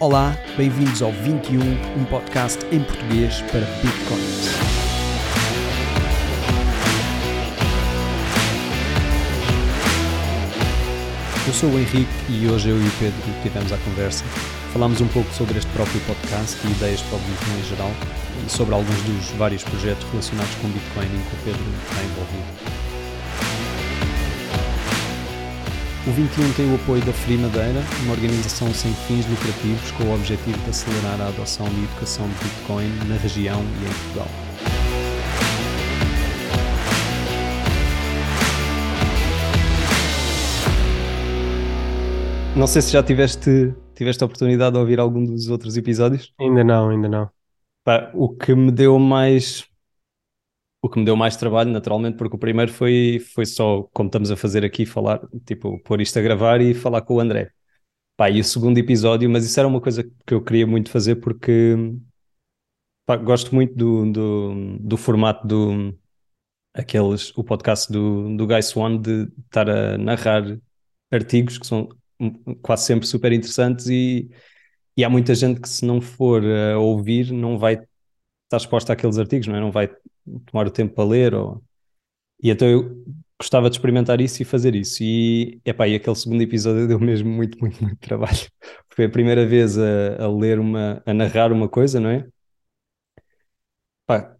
Olá, bem-vindos ao 21, um podcast em português para Bitcoins. Eu sou o Henrique e hoje eu e o Pedro tivemos a conversa. Falámos um pouco sobre este próprio podcast e ideias para o Bitcoin em geral e sobre alguns dos vários projetos relacionados com Bitcoin em que o Pedro está envolvido. O 21 tem o apoio da Free Madeira, uma organização sem fins lucrativos com o objetivo de acelerar a adoção de educação de Bitcoin na região e em Portugal. Não sei se já tiveste, tiveste a oportunidade de ouvir algum dos outros episódios. Ainda não, ainda não. Pá, o que me deu mais o que me deu mais trabalho, naturalmente, porque o primeiro foi, foi só, como estamos a fazer aqui, falar, tipo, pôr isto a gravar e falar com o André. Pá, e o segundo episódio, mas isso era uma coisa que eu queria muito fazer porque pá, gosto muito do, do, do formato do aqueles, o podcast do, do Guy Swan de estar a narrar artigos que são quase sempre super interessantes e, e há muita gente que se não for a ouvir não vai estar exposta àqueles artigos, não é? Não vai tomar o tempo para ler. Ou... E então eu gostava de experimentar isso e fazer isso. E, epá, e aquele segundo episódio deu mesmo muito, muito, muito trabalho. Foi a primeira vez a, a ler uma, a narrar uma coisa, não é? Epá,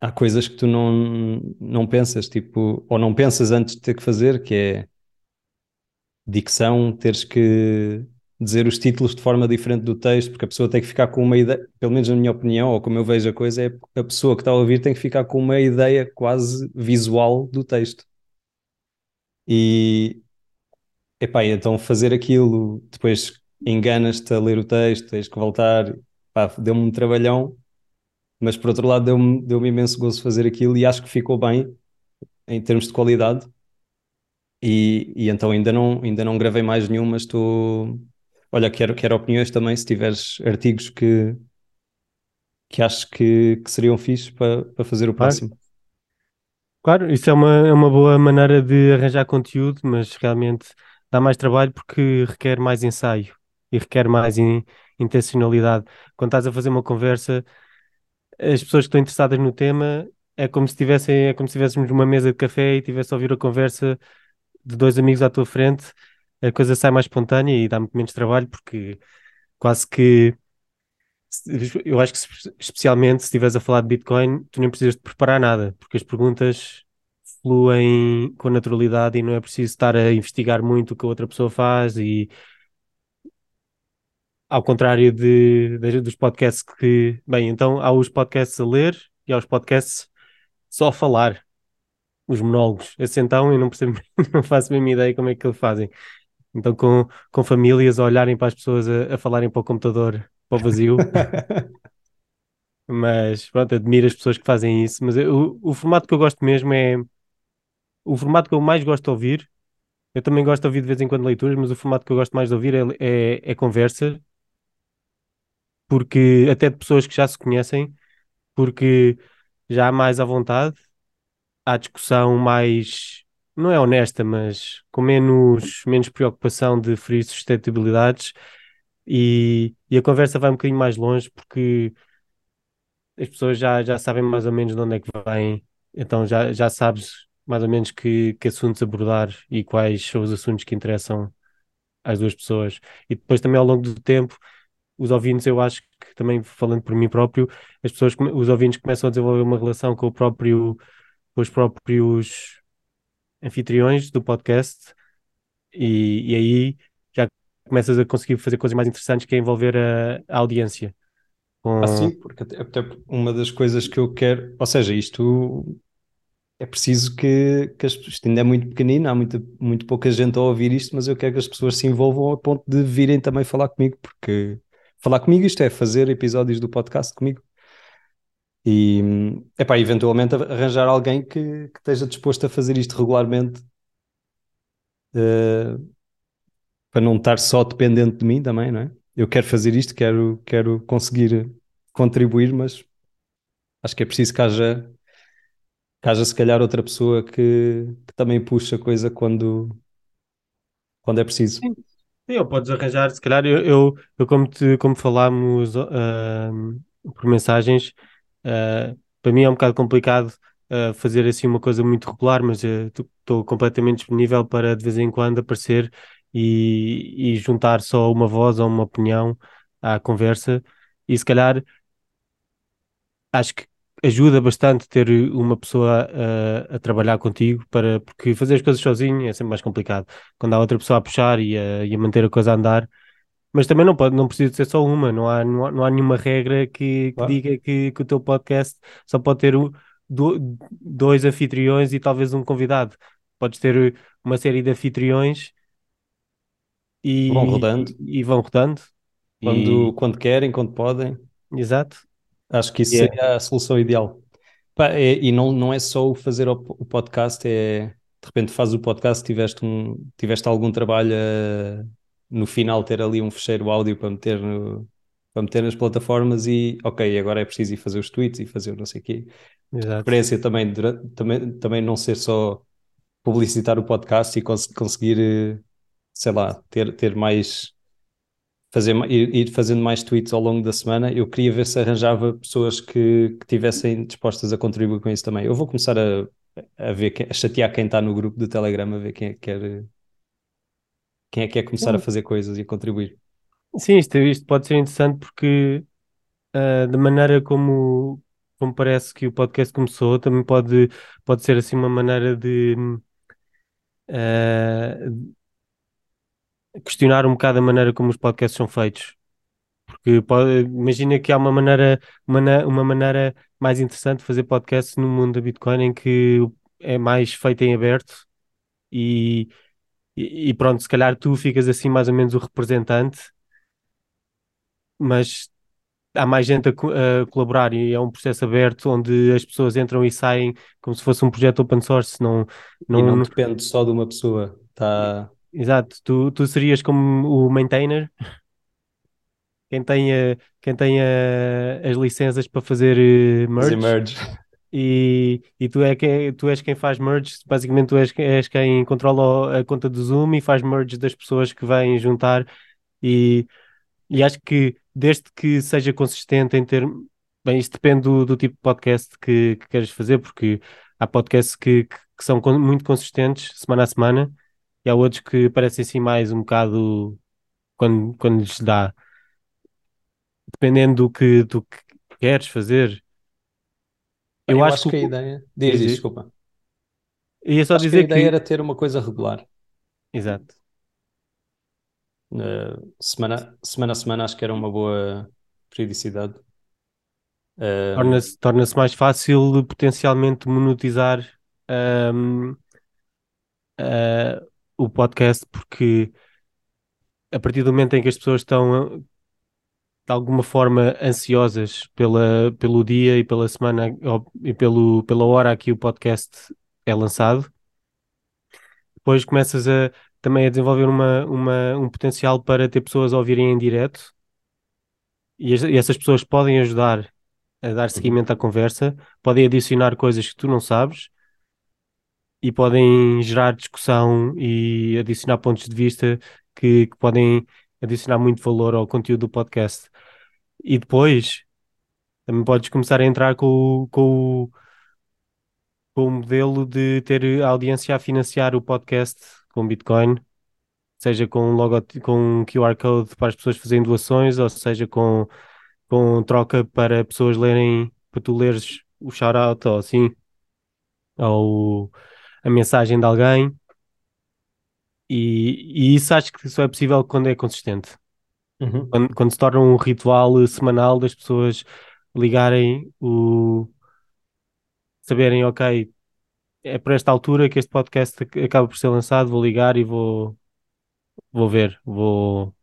há coisas que tu não, não pensas, tipo, ou não pensas antes de ter que fazer, que é dicção, teres que dizer os títulos de forma diferente do texto, porque a pessoa tem que ficar com uma ideia, pelo menos na minha opinião, ou como eu vejo a coisa, é a pessoa que está a ouvir tem que ficar com uma ideia quase visual do texto. E epá, então fazer aquilo, depois enganas-te a ler o texto, tens que voltar, deu-me um trabalhão, mas por outro lado deu-me deu imenso gozo fazer aquilo e acho que ficou bem em termos de qualidade. E, e então ainda não, ainda não gravei mais nenhum, mas estou Olha, quero, quero opiniões também, se tiveres artigos que, que acho que, que seriam fixes para, para fazer o próximo. Claro, isso é uma, é uma boa maneira de arranjar conteúdo, mas realmente dá mais trabalho porque requer mais ensaio e requer mais in, intencionalidade. Quando estás a fazer uma conversa, as pessoas que estão interessadas no tema é como se tivessem, é como se estivéssemos numa mesa de café e tivesse a ouvir a conversa de dois amigos à tua frente a coisa sai mais espontânea e dá muito menos trabalho, porque quase que eu acho que especialmente se estiveres a falar de Bitcoin, tu nem precisas de preparar nada, porque as perguntas fluem com naturalidade e não é preciso estar a investigar muito o que a outra pessoa faz e ao contrário de, de, dos podcasts que, bem, então há os podcasts a ler e há os podcasts só a falar, os monólogos. Esse então eu não percebo, não faço a mesma ideia como é que eles fazem. Então, com, com famílias a olharem para as pessoas a, a falarem para o computador, para o vazio. mas pronto, admiro as pessoas que fazem isso. Mas eu, o, o formato que eu gosto mesmo é o formato que eu mais gosto de ouvir. Eu também gosto de ouvir de vez em quando leituras, mas o formato que eu gosto mais de ouvir é, é, é conversa, porque até de pessoas que já se conhecem, porque já há mais à vontade, há discussão mais não é honesta, mas com menos, menos preocupação de ferir suscetibilidades e, e a conversa vai um bocadinho mais longe porque as pessoas já, já sabem mais ou menos de onde é que vêm, então já, já sabes mais ou menos que, que assuntos abordar e quais são os assuntos que interessam às duas pessoas. E depois também ao longo do tempo, os ouvintes, eu acho que também falando por mim próprio, as pessoas, os ouvintes começam a desenvolver uma relação com o próprio, com os próprios anfitriões do podcast e, e aí já começas a conseguir fazer coisas mais interessantes que é envolver a, a audiência. Com... Ah, sim, porque até, até, uma das coisas que eu quero, ou seja, isto é preciso que, que as, isto ainda é muito pequenino, há muita, muito pouca gente a ouvir isto, mas eu quero que as pessoas se envolvam a ponto de virem também falar comigo, porque falar comigo isto é fazer episódios do podcast comigo. E, epá, eventualmente arranjar alguém que, que esteja disposto a fazer isto regularmente uh, para não estar só dependente de mim também, não é? Eu quero fazer isto, quero, quero conseguir contribuir, mas acho que é preciso que haja, que haja se calhar outra pessoa que, que também puxa a coisa quando, quando é preciso. Sim. Sim, ou podes arranjar, se calhar, eu, eu, eu como, te, como falámos ah, por mensagens, ah, para mim é um bocado complicado ah, fazer assim uma coisa muito regular, mas estou completamente disponível para de vez em quando aparecer e, e juntar só uma voz ou uma opinião à conversa. E se calhar acho que ajuda bastante ter uma pessoa a, a trabalhar contigo, para, porque fazer as coisas sozinho é sempre mais complicado. Quando há outra pessoa a puxar e a, e a manter a coisa a andar, mas também não pode, não precisa ser só uma, não há, não há, não há nenhuma regra que, que Claro. diga que, que o teu podcast só pode ter um, do- dois anfitriões e talvez um convidado. Podes ter uma série de anfitriões Vão e, rodando e, e vão rodando. quando, E, quando querem, quando podem. exato. Acho que isso Yeah. seria a solução ideal. Pá, é- e não, não é só o fazer o, o podcast, é de repente fazes o podcast, tiveste, um, tiveste algum trabalho a, no final ter ali um fecheiro áudio para meter, no, para meter nas plataformas e ok, agora é preciso ir fazer os tweets e fazer não sei o quê. Exato. Preferência também, durante- também, também não ser só publicitar o podcast e cons- conseguir, eh, sei lá, ter, ter mais fazer, ir, ir fazendo mais tweets ao longo da semana. Eu queria ver se arranjava pessoas que, que tivessem dispostas a contribuir com isso também. Eu vou começar a, a ver, quem- a chatear quem está no grupo do Telegram, a ver quem é que quer, quem é que quer começar a fazer coisas e a contribuir. Sim, isto, isto pode ser interessante porque ah, da maneira como, como parece que o podcast começou, também pode, pode ser assim uma maneira de ah, questionar um bocado a maneira como os podcasts são feitos. Porque pode- imagina que há uma maneira, uma, uma maneira mais interessante de fazer podcast no mundo da Bitcoin em que é mais feito em aberto e, e e pronto, se calhar tu ficas assim mais ou menos o representante, mas há mais gente a, a colaborar e é um processo aberto onde as pessoas entram e saem como se fosse um projeto open source. Não, E não, não não- depende só de uma pessoa. Tá, exato, tu, tu serias como o maintainer, quem tem, a- quem tem a- as licenças para fazer eh, fazer merge. E, e tu, é que, tu és quem faz merge, basicamente tu és, és quem controla a conta do Zoom e faz merge das pessoas que vêm juntar e, e acho que desde que seja consistente em ter, bem, isto depende do, do tipo de podcast que, que queres fazer, porque há podcasts que, que, que são muito consistentes semana a semana e há outros que parecem assim mais um bocado quando, quando lhes dá, dependendo do que, do que queres fazer. Eu eu acho acho que que a ideia. Diz, Diz, diz, desculpa. ia só Acho que a dizer ideia que. era ter uma coisa regular. Exato. Uh, semana, semana a semana acho que era uma boa periodicidade. Um, torna-se torna-se mais fácil potencialmente monetizar ahm, ah, o podcast porque a partir do momento em que as pessoas estão de alguma forma ansiosas pela, pelo dia e pela semana ou- e pelo, pela hora a que o podcast é lançado, depois começas a também a desenvolver uma, uma, um potencial para ter pessoas a ouvirem em direto. E, es- e essas pessoas podem ajudar a dar seguimento à conversa, podem adicionar coisas que tu não sabes e podem gerar discussão e adicionar pontos de vista que, que podem adicionar muito valor ao conteúdo do podcast. E depois também podes começar a entrar com, com, com o modelo de ter a audiência a financiar o podcast com Bitcoin, seja com um logo, com um QR Code para as pessoas fazerem doações, ou seja com, com troca para pessoas lerem, para tu leres o shout-out ou assim, ou a mensagem de alguém. E, e isso acho que só é possível quando é consistente. Uhum. Quando, quando se torna um ritual semanal das pessoas ligarem o saberem, ok, é por esta altura que este podcast ac- acaba por ser lançado, vou ligar e vou, vou ver, vou.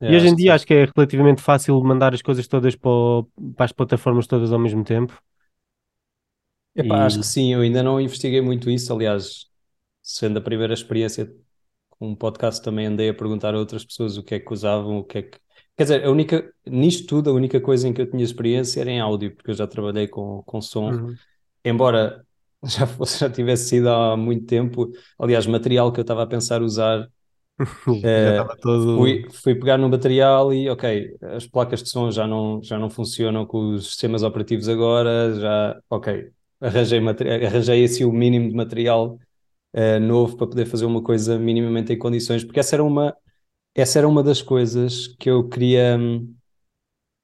É, E hoje em acho que dia acho que é relativamente fácil mandar as coisas todas para, o- para as plataformas todas ao mesmo tempo. Epá, acho E que sim, eu ainda não investiguei muito isso. Aliás, sendo a primeira experiência um podcast, também andei a perguntar a outras pessoas o que é que usavam, o que é que. Quer dizer, a única, nisto tudo, a única coisa em que eu tinha experiência era em áudio, porque eu já trabalhei com, com som. Uhum. Embora já, fosse, já tivesse sido há muito tempo, aliás, material que eu estava a pensar usar estava todo. fui, fui pegar no material e, ok, as placas de som já não, já não funcionam com os sistemas operativos agora, já, ok, arranjei, arranjei assim o mínimo de material uh, novo para poder fazer uma coisa minimamente em condições, porque essa era uma, essa era uma das coisas que eu queria.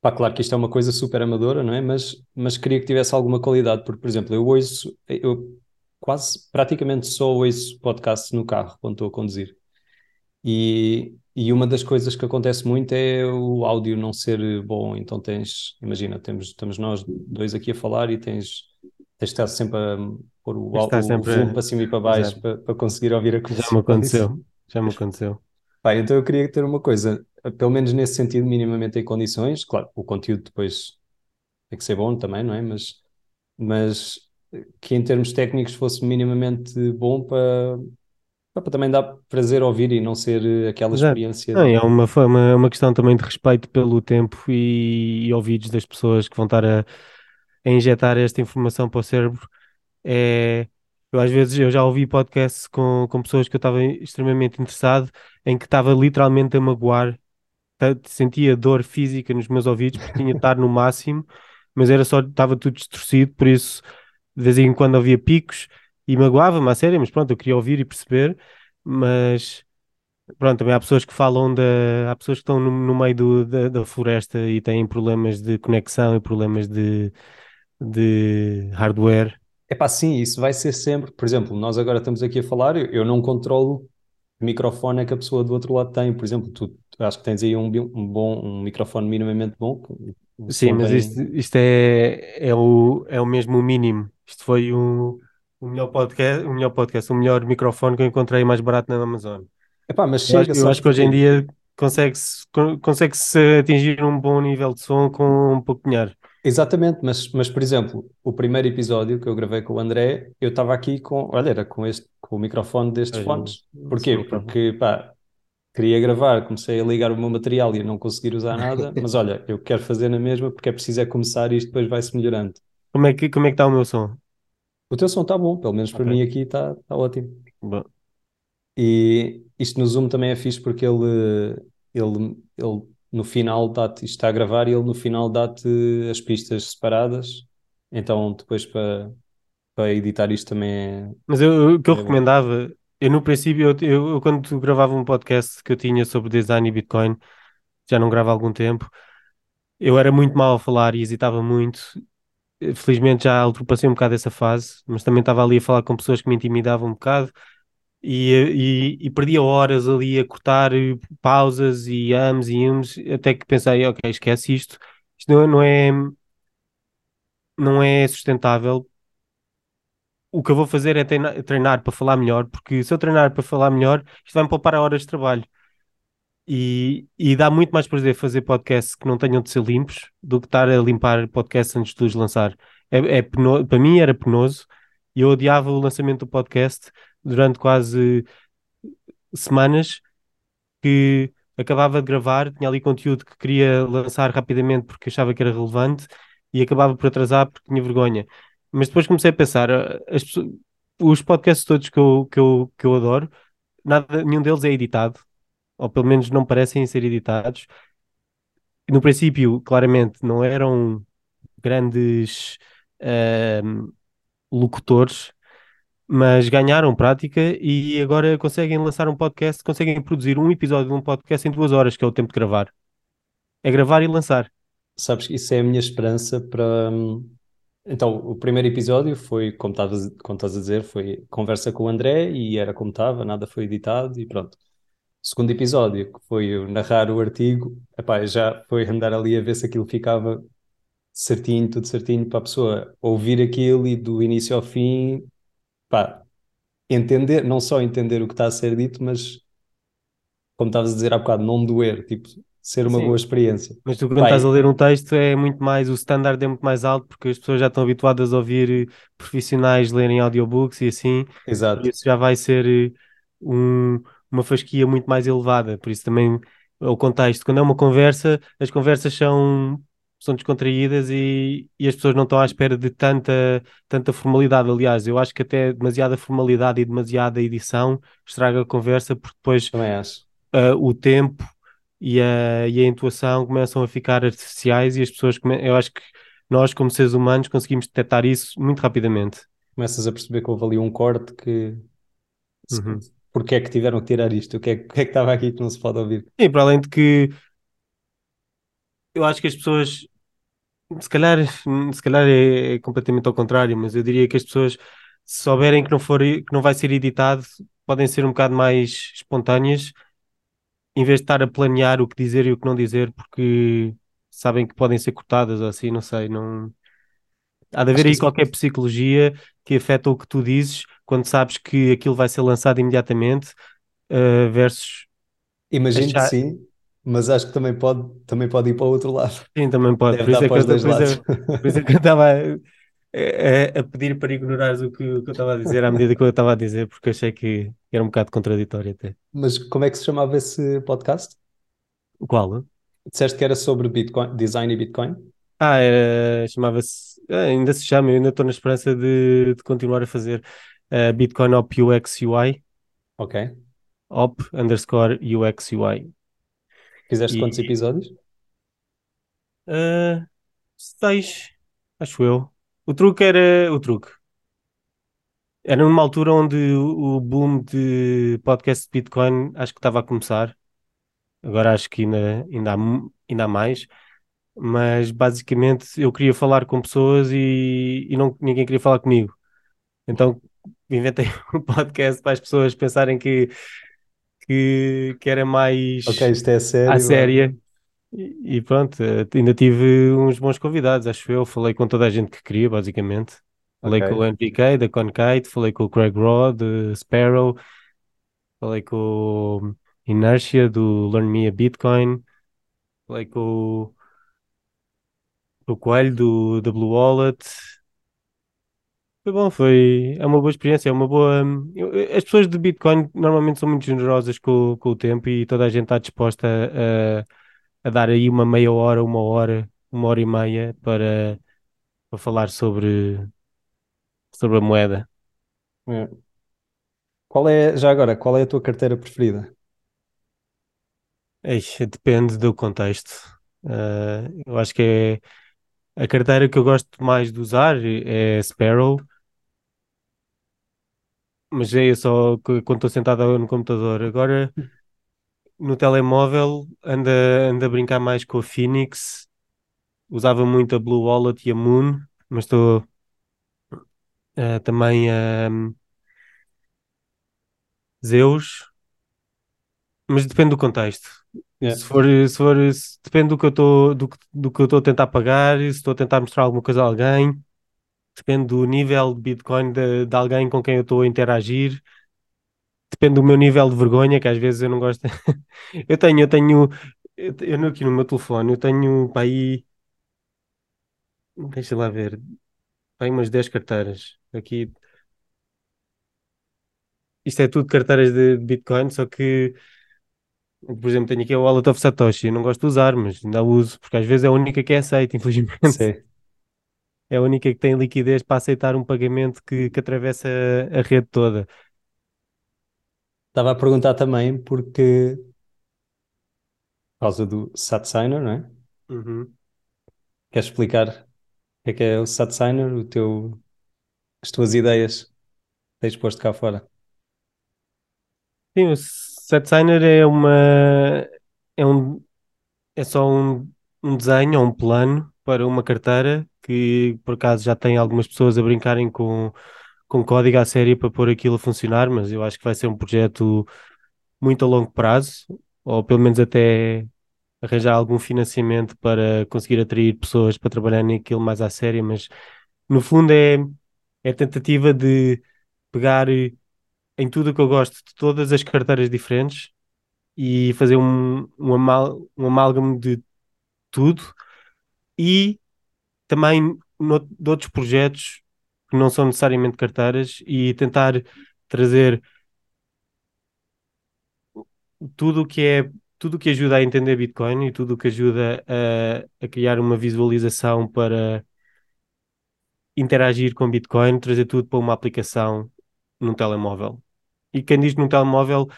Pá, claro que isto é uma coisa super amadora, não é? Mas, mas queria que tivesse alguma qualidade, porque, por exemplo, eu ouço, eu quase, praticamente só ouço podcasts no carro quando estou a conduzir. E, e uma das coisas que acontece muito é o áudio não ser bom. Então tens, imagina, temos, estamos nós dois aqui a falar e tens, tens de estar sempre a pôr o, o, o volume para cima e para baixo para, para, conseguir ouvir a conversa. Já me aconteceu, já me aconteceu. Pá, então eu queria ter uma coisa, pelo menos nesse sentido, minimamente em condições. Claro, o conteúdo depois tem que ser bom também, não é? Mas, mas que em termos técnicos fosse minimamente bom para, para também dar prazer ouvir e não ser eh, aquela Exato. experiência. Não, é uma, uma, uma questão também de respeito pelo tempo e, e ouvidos das pessoas que vão estar a, a injetar esta informação para o cérebro. É, eu às vezes eu já ouvi podcasts com, com pessoas que eu estava extremamente interessado, em que estava literalmente a magoar, sentia dor física nos meus ouvidos, porque tinha de estar no máximo, mas era só, estava tudo distorcido, por isso de vez em quando havia picos e magoava-me a sério, mas pronto, eu queria ouvir e perceber, mas pronto, também há pessoas que falam da. Há pessoas que estão no, no meio do, da, da, floresta e têm problemas de conexão e problemas de, de hardware. É pá, sim, isso vai ser sempre. Por exemplo, nós agora estamos aqui a falar, eu, eu não controlo o microfone é que a pessoa do outro lado tem. Por exemplo, tu acho que tens aí um, um bom um microfone minimamente bom. Sim, mas isto, isto é, é, o, é o mesmo mínimo. Isto foi um o melhor podcast, o melhor podcast, o melhor microfone que eu encontrei mais barato na Amazon. Epá, mas eu, chega, acho, eu acho que hoje em dia consegue-se consegue -se atingir um bom nível de som com um pouco de dinheiro. Exatamente, mas, mas por exemplo, o primeiro episódio que eu gravei com o André, eu estava aqui com, olha, era com, este, com o microfone destes fones. Porquê? Porque, pá, queria gravar, comecei a ligar o meu material e a não conseguir usar nada, mas olha, eu quero fazer na mesma porque é preciso é começar e isto depois vai-se melhorando. Como é que como é que está o meu som? O teu som está bom, pelo menos para mim aqui está tá ótimo. Bom. E isto no Zoom também é fixe porque ele, ele, ele no final dá-te, isto está a gravar e ele no final dá-te as pistas separadas. Então depois para, para editar isto também é. Mas eu, o que eu é recomendava, eu no princípio, eu, eu, eu, quando gravava um podcast que eu tinha sobre design e Bitcoin, já não gravo há algum tempo, eu era muito mal a falar e hesitava muito felizmente já ultrapassei um bocado essa fase, mas também estava ali a falar com pessoas que me intimidavam um bocado e, e, e perdia horas ali a cortar pausas e ams e ums, até que pensei, ok, esquece isto, isto não, não é não é sustentável. O que eu vou fazer é treinar, treinar para falar melhor, porque se eu treinar para falar melhor, isto vai-me poupar horas de trabalho. E, e dá muito mais prazer fazer podcasts que não tenham de ser limpos do que estar a limpar podcasts antes de os lançar. É, é penoso, para mim era penoso e eu odiava o lançamento do podcast durante quase semanas que acabava de gravar, tinha ali conteúdo que queria lançar rapidamente porque achava que era relevante e acabava por atrasar porque tinha vergonha. Mas depois comecei a pensar, as, os podcasts todos que eu, que eu, que eu adoro, nada, nenhum deles é editado ou pelo menos não parecem ser editados. No princípio, claramente, não eram grandes uh, locutores, mas ganharam prática e agora conseguem lançar um podcast, conseguem produzir um episódio de um podcast em duas horas, que é o tempo de gravar. É gravar e lançar. Sabes que isso é a minha esperança para. Hum, então, o primeiro episódio foi, como estás, como estás a dizer, foi conversa com o André e era como estava, nada foi editado e pronto segundo episódio, que foi eu narrar o artigo, epá, já foi andar ali a ver se aquilo ficava certinho, tudo certinho, para a pessoa ouvir aquilo e do início ao fim, pá, entender, não só entender o que está a ser dito, mas como estavas a dizer há bocado, não doer, tipo, ser uma Sim. boa experiência. Mas tu quando estás a ler um texto é muito mais, o standard é muito mais alto porque as pessoas já estão habituadas a ouvir profissionais lerem audiobooks e assim. Exato. Isso já vai ser eh, um, uma fasquia muito mais elevada, por isso também o contexto. Quando é uma conversa, as conversas são são descontraídas e, e as pessoas não estão à espera de tanta, tanta formalidade. Aliás, eu acho que até demasiada formalidade e demasiada edição estraga a conversa, porque depois acho. uh, o tempo e a, e a intuação começam a ficar artificiais e as pessoas, come... eu acho que nós, como seres humanos, conseguimos detectar isso muito rapidamente. Começas a perceber que houve ali um corte que. Uhum. Porque é que tiveram que tirar isto? O que é, o que é que estava aqui que não se pode ouvir? E para além de que eu acho que as pessoas, se calhar, se calhar é, é completamente ao contrário, mas eu diria que as pessoas, se souberem que não, for, que não vai ser editado, podem ser um bocado mais espontâneas, em vez de estar a planear o que dizer e o que não dizer, porque sabem que podem ser cortadas ou assim, não sei, não... Há de haver aí qualquer psicologia que afeta o que tu dizes quando sabes que aquilo vai ser lançado imediatamente, uh, versus Imagino que achar... sim, mas acho que também pode, também pode ir para o outro lado. Sim, também pode. Por isso é eu, por isso por isso é que eu estava a, a- a pedir para ignorares o que, o que eu estava a dizer à medida que eu estava a dizer, porque achei que era um bocado contraditório até. Mas como é que se chamava esse podcast? Qual? Disseste que era sobre Bitcoin, design e Bitcoin? Ah, era, chamava-se, ah, ainda se chama, eu ainda estou na esperança de, de continuar a fazer uh, Bitcoin Op UX UI, Ok. Op underscore UX UI. Fizeste E- quantos episódios? Ah, seis, acho eu. O truque era, o truque. Era numa altura onde o boom de podcast de Bitcoin acho que estava a começar. Agora acho que ainda, ainda, há, ainda há mais. Mas basicamente eu queria falar com pessoas e, e não, ninguém queria falar comigo. Então inventei um podcast para as pessoas pensarem que, que, que era mais Ok, isto é sério. à vá. séria. E, e pronto, eh, ainda tive uns bons convidados, acho eu. Falei com toda a gente que queria, basicamente. Falei Ok. com o NPK da Concite, falei com o Craig Raw de Sparrow, falei com o Inertia do Learn Me a Bitcoin, falei com o, com o Coelho do, da Blue Wallet. Foi bom, foi, é uma boa experiência, é uma boa. As pessoas de Bitcoin normalmente são muito generosas com, o- com o tempo e toda a gente está disposta a, a dar aí uma meia hora, uma hora, uma hora e meia para, para falar sobre, sobre a moeda. É. Qual é, já agora, qual é a tua carteira preferida? Eixe, depende do contexto. Ah, eu acho que é a carteira que eu gosto mais de usar é Sparrow, mas é só quando estou sentado no computador. Agora no telemóvel anda, anda a brincar mais com a Phoenix. Usava muito a Blue Wallet e a Moon, mas estou ah, também a Zeus, mas depende do contexto. É. Se for, se for, se- depende do que eu estou do, do que eu estou a tentar pagar, se estou a tentar mostrar alguma coisa a alguém, depende do nível de Bitcoin de, de alguém com quem eu estou a interagir, depende do meu nível de vergonha, que às vezes eu não gosto. Eu tenho, eu tenho, eu, eu aqui no meu telefone, eu tenho para aí, deixa lá ver, para aí umas 10 carteiras. Aqui, isto é tudo carteiras de, de Bitcoin, só que, por exemplo, tenho aqui a Wallet of Satoshi, eu não gosto de usar, mas ainda uso, porque às vezes é a única que é aceita, infelizmente. Sim. É a única que tem liquidez para aceitar um pagamento que, que atravessa a, a rede toda. Estava a perguntar também porque, por causa do SatSigner, não é? Uhum. Queres explicar o que é que é o SatSigner, o teu, as tuas ideias tens posto cá fora? Sim, o SetSigner é uma é um é só um, um desenho ou um plano para uma carteira que por acaso já tem algumas pessoas a brincarem com, com código à série para pôr aquilo a funcionar, mas eu acho que vai ser um projeto muito a longo prazo, ou pelo menos até arranjar algum financiamento para conseguir atrair pessoas para trabalhar naquilo mais à série, mas no fundo é, é tentativa de pegar em tudo o que eu gosto de todas as carteiras diferentes e fazer um, um, amal, um amálgamo de tudo e também no, de outros projetos que não são necessariamente carteiras e tentar trazer tudo o que é tudo que ajuda a entender Bitcoin e tudo o que ajuda a, a criar uma visualização para interagir com Bitcoin, trazer tudo para uma aplicação num telemóvel. E quem diz num telemóvel,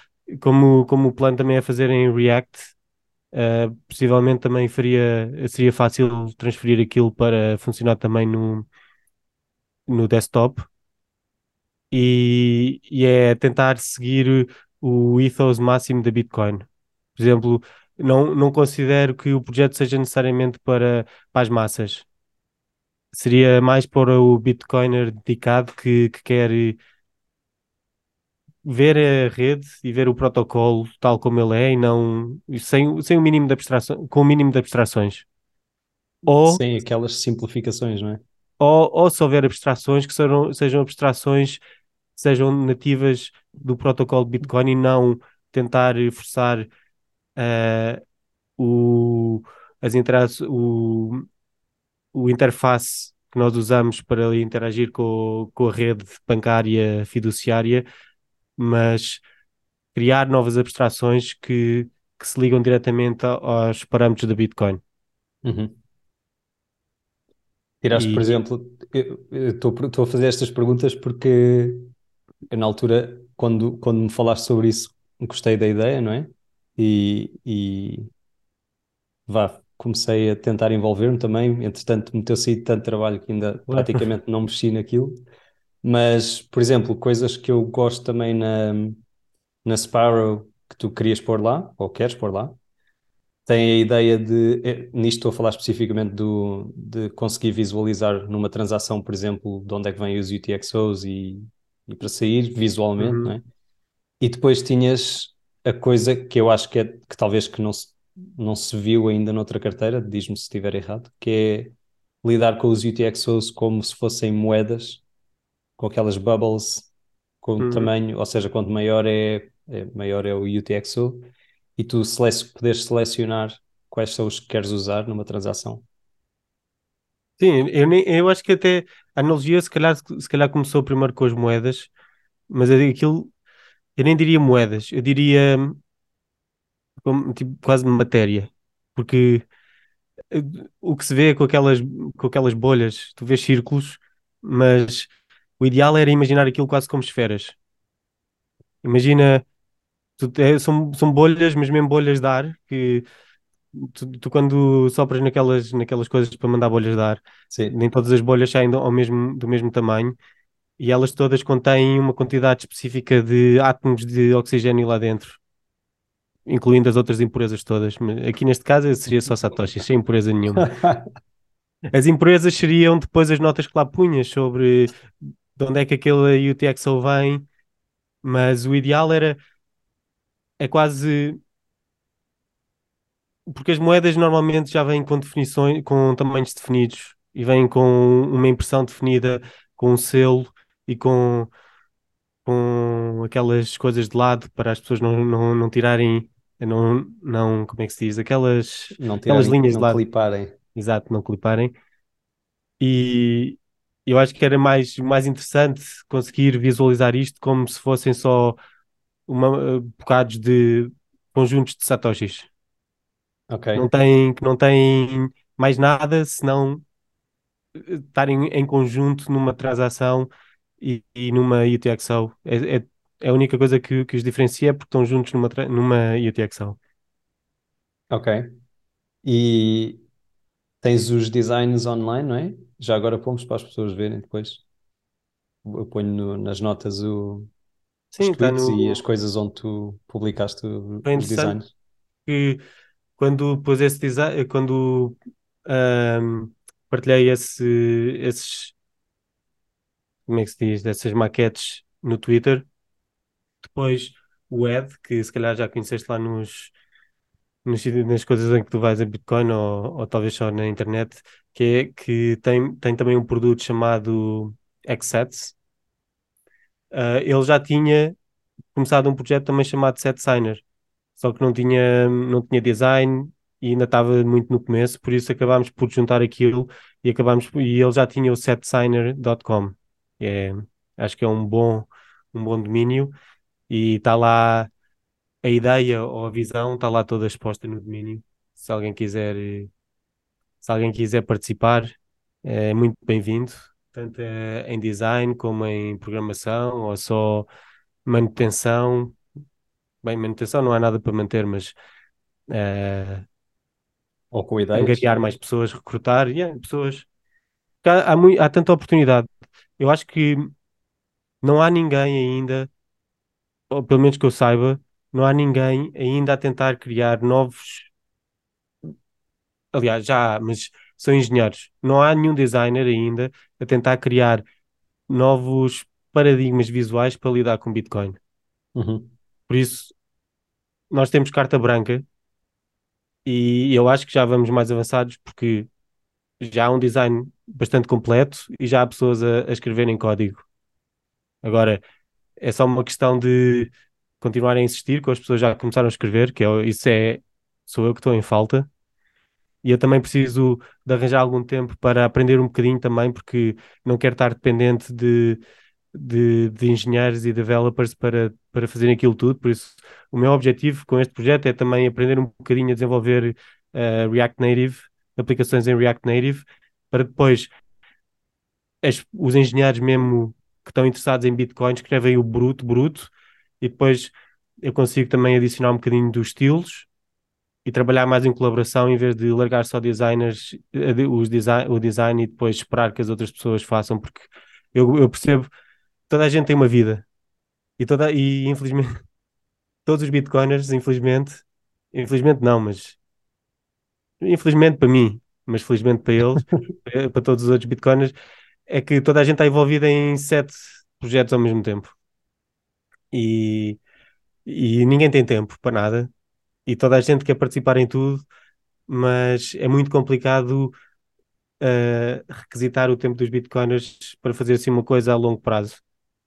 como, como o plano também é fazer em React, uh, possivelmente também faria, seria fácil transferir aquilo para funcionar também no, no desktop. E, e é tentar seguir o ethos máximo da Bitcoin. Por exemplo, não, não considero que o projeto seja necessariamente para, para as massas. Seria mais para o Bitcoiner dedicado que, que quer ver a rede e ver o protocolo tal como ele é e não sem, sem o mínimo de abstração, com o mínimo de abstrações. Ou, sem aquelas simplificações, não é? Ou, ou se houver abstrações que sejam, sejam abstrações sejam nativas do protocolo Bitcoin e não tentar forçar uh, o, as interações, o, o interface que nós usamos para interagir com, com a rede bancária fiduciária mas criar novas abstrações que, que se ligam diretamente aos parâmetros da Bitcoin. Uhum. Tiraste, e... por exemplo, estou a fazer estas perguntas porque eu, na altura, quando, quando me falaste sobre isso, gostei da ideia, não é? E, e vá, comecei a tentar envolver-me também. Entretanto, meteu-se tanto trabalho que ainda praticamente não mexi naquilo. Mas, por exemplo, coisas que eu gosto também na, na Sparrow que tu querias pôr lá, ou queres pôr lá, tem a ideia de, eh, nisto estou a falar especificamente do, de conseguir visualizar numa transação, por exemplo, de onde é que vêm os UTXOs e, e para sair visualmente, uhum. é? E depois tinhas a coisa que eu acho que, é, que talvez que não se, não se viu ainda noutra carteira, diz-me se estiver errado, que é lidar com os UTXOs como se fossem moedas com aquelas bubbles com uhum. tamanho, ou seja, quanto maior é, é, maior é o UTXO, e tu poderes selecionar quais são os que queres usar numa transação. Sim, eu, nem, eu acho que até a analogia se calhar, se calhar começou primeiro com as moedas, mas aquilo eu nem diria moedas, eu diria como, tipo, quase matéria, porque eh, o que se vê com aquelas, com aquelas bolhas, tu vês círculos, mas o ideal era imaginar aquilo quase como esferas. Imagina, tu, é, são, são bolhas, mas mesmo bolhas de ar, que tu, tu, quando sopras naquelas, naquelas coisas para mandar bolhas de ar, Sim. nem todas as bolhas saem do, ao mesmo, do mesmo tamanho e elas todas contêm uma quantidade específica de átomos de oxigênio lá dentro, incluindo as outras impurezas todas. Aqui neste caso seria só Satoshi, sem impureza nenhuma. As impurezas seriam depois as notas que lá punhas sobre de onde é que aquele UTXO vem, mas o ideal era é quase porque as moedas normalmente já vêm com definições, com tamanhos definidos e vêm com uma impressão definida, com um selo e com, com aquelas coisas de lado para as pessoas não, não, não tirarem, não, não, como é que se diz? Aquelas, não tirarem, aquelas linhas não de lado. cliparem. Exato, não cliparem. E, eu acho que era mais, mais interessante conseguir visualizar isto como se fossem só uma, bocados de conjuntos de satoshis. Ok. Não tem, não tem mais nada senão eh, estarem em conjunto numa transação e, e numa UTXO. É, é, é, a única coisa que, que os diferencia porque estão juntos numa, numa UTXO. Ok. E tens os designs online, não é? Já agora pomos para as pessoas verem depois. Eu ponho no, nas notas o, Sim, os tá tweets no... e as coisas onde tu publicaste os designs. Que quando pus esse design, quando um, partilhei esse, esses como é que se diz, dessas maquetes no Twitter, depois o Ed, que se calhar já conheceste lá nos, nas coisas em que tu vais a Bitcoin ou, ou talvez só na internet, que, é, que tem, tem também um produto chamado Xsets. Uh, ele já tinha começado um projeto também chamado SetSigner, só que não tinha, não tinha design e ainda estava muito no começo, por isso acabámos por juntar aquilo e acabámos e ele já tinha o setsigner.com. É, acho que é um bom um bom domínio e está lá a ideia ou a visão está lá toda exposta no domínio. Se alguém quiser, se alguém quiser participar, é muito bem-vindo, tanto em design como em programação ou só manutenção. Bem, manutenção não há nada para manter, mas uh, ou com ideias. angariar mais pessoas, recrutar, yeah, pessoas. Há, há, muito, há tanta oportunidade. Eu acho que não há ninguém ainda, ou pelo menos que eu saiba, não há ninguém ainda a tentar criar novos. Aliás, já há, mas são engenheiros. Não há nenhum designer ainda a tentar criar novos paradigmas visuais para lidar com Bitcoin. Uhum. Por isso, nós temos carta branca e eu acho que já vamos mais avançados porque já há um design bastante completo e já há pessoas a, a escreverem código. Agora, é só uma questão de continuar a insistir, com as pessoas já começaram a escrever, que é, isso é, sou eu que estou em falta. E eu também preciso de arranjar algum tempo para aprender um bocadinho também, porque não quero estar dependente de, de, de engenheiros e developers para, para fazerem aquilo tudo. Por isso, o meu objetivo com este projeto é também aprender um bocadinho a desenvolver uh, React Native, aplicações em React Native, para depois as, os engenheiros mesmo que estão interessados em Bitcoin escrevem o bruto, bruto, e depois eu consigo também adicionar um bocadinho dos estilos e trabalhar mais em colaboração em vez de largar só designers, eh, os design, o design e depois esperar que as outras pessoas façam, porque eu, eu percebo toda a gente tem uma vida. E, toda, e infelizmente todos os bitcoiners, infelizmente, infelizmente não, mas infelizmente para mim, mas felizmente para eles, eh, para todos os outros bitcoiners, é que toda a gente está envolvida em sete projetos ao mesmo tempo e, e ninguém tem tempo para nada e toda a gente quer participar em tudo, mas é muito complicado uh, requisitar o tempo dos bitcoiners para fazer assim uma coisa a longo prazo.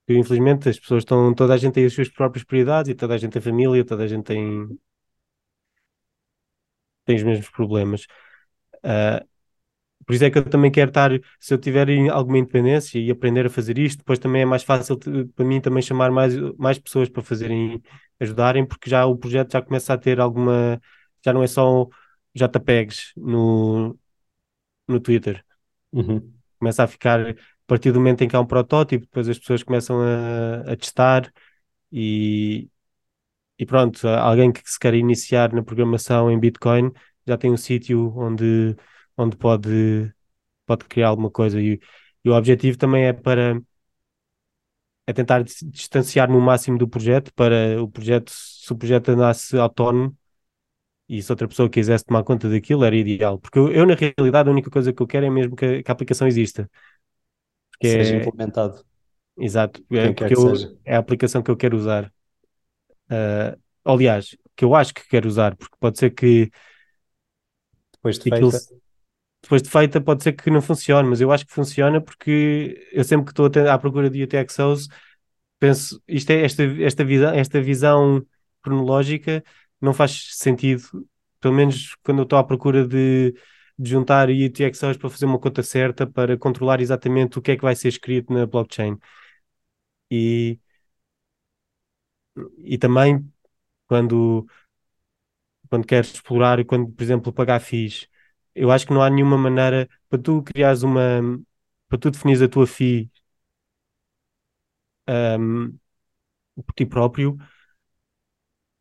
Porque, infelizmente as pessoas estão, toda a gente tem as suas próprias prioridades e toda a gente tem família, toda a gente tem, tem os mesmos problemas. Uh, por isso é que eu também quero estar, se eu tiver alguma independência e aprender a fazer isto, depois também é mais fácil para mim também chamar mais, mais pessoas para fazerem, ajudarem, porque já o projeto já começa a ter alguma, já não é só JPEGs no, no Twitter. Uhum. Começa a ficar, a partir do momento em que há um protótipo, depois as pessoas começam a, a testar e, e pronto, alguém que se quer iniciar na programação em Bitcoin já tem um sítio onde onde pode, pode criar alguma coisa. E, e o objetivo também é para é tentar distanciar-me o máximo do projeto para o projeto, se o projeto andasse autónomo e se outra pessoa quisesse tomar conta daquilo, era ideal. Porque eu, eu na realidade, a única coisa que eu quero é mesmo que, que a aplicação exista. Porque seja é... implementado. Exato, é, porque eu, é a aplicação que eu quero usar. Uh, aliás, que eu acho que quero usar, porque pode ser que depois de feita depois de feita pode ser que não funcione, mas eu acho que funciona porque eu sempre que estou à procura de UTXOs penso, isto é esta, esta, visão, esta visão cronológica não faz sentido, pelo menos quando eu estou à procura de, de juntar UTXOs para fazer uma conta certa, para controlar exatamente o que é que vai ser escrito na blockchain. E, e também quando, quando queres explorar, quando, por exemplo, pagar FIIs, eu acho que não há nenhuma maneira para tu criares uma. para tu definires a tua FI um, por ti próprio,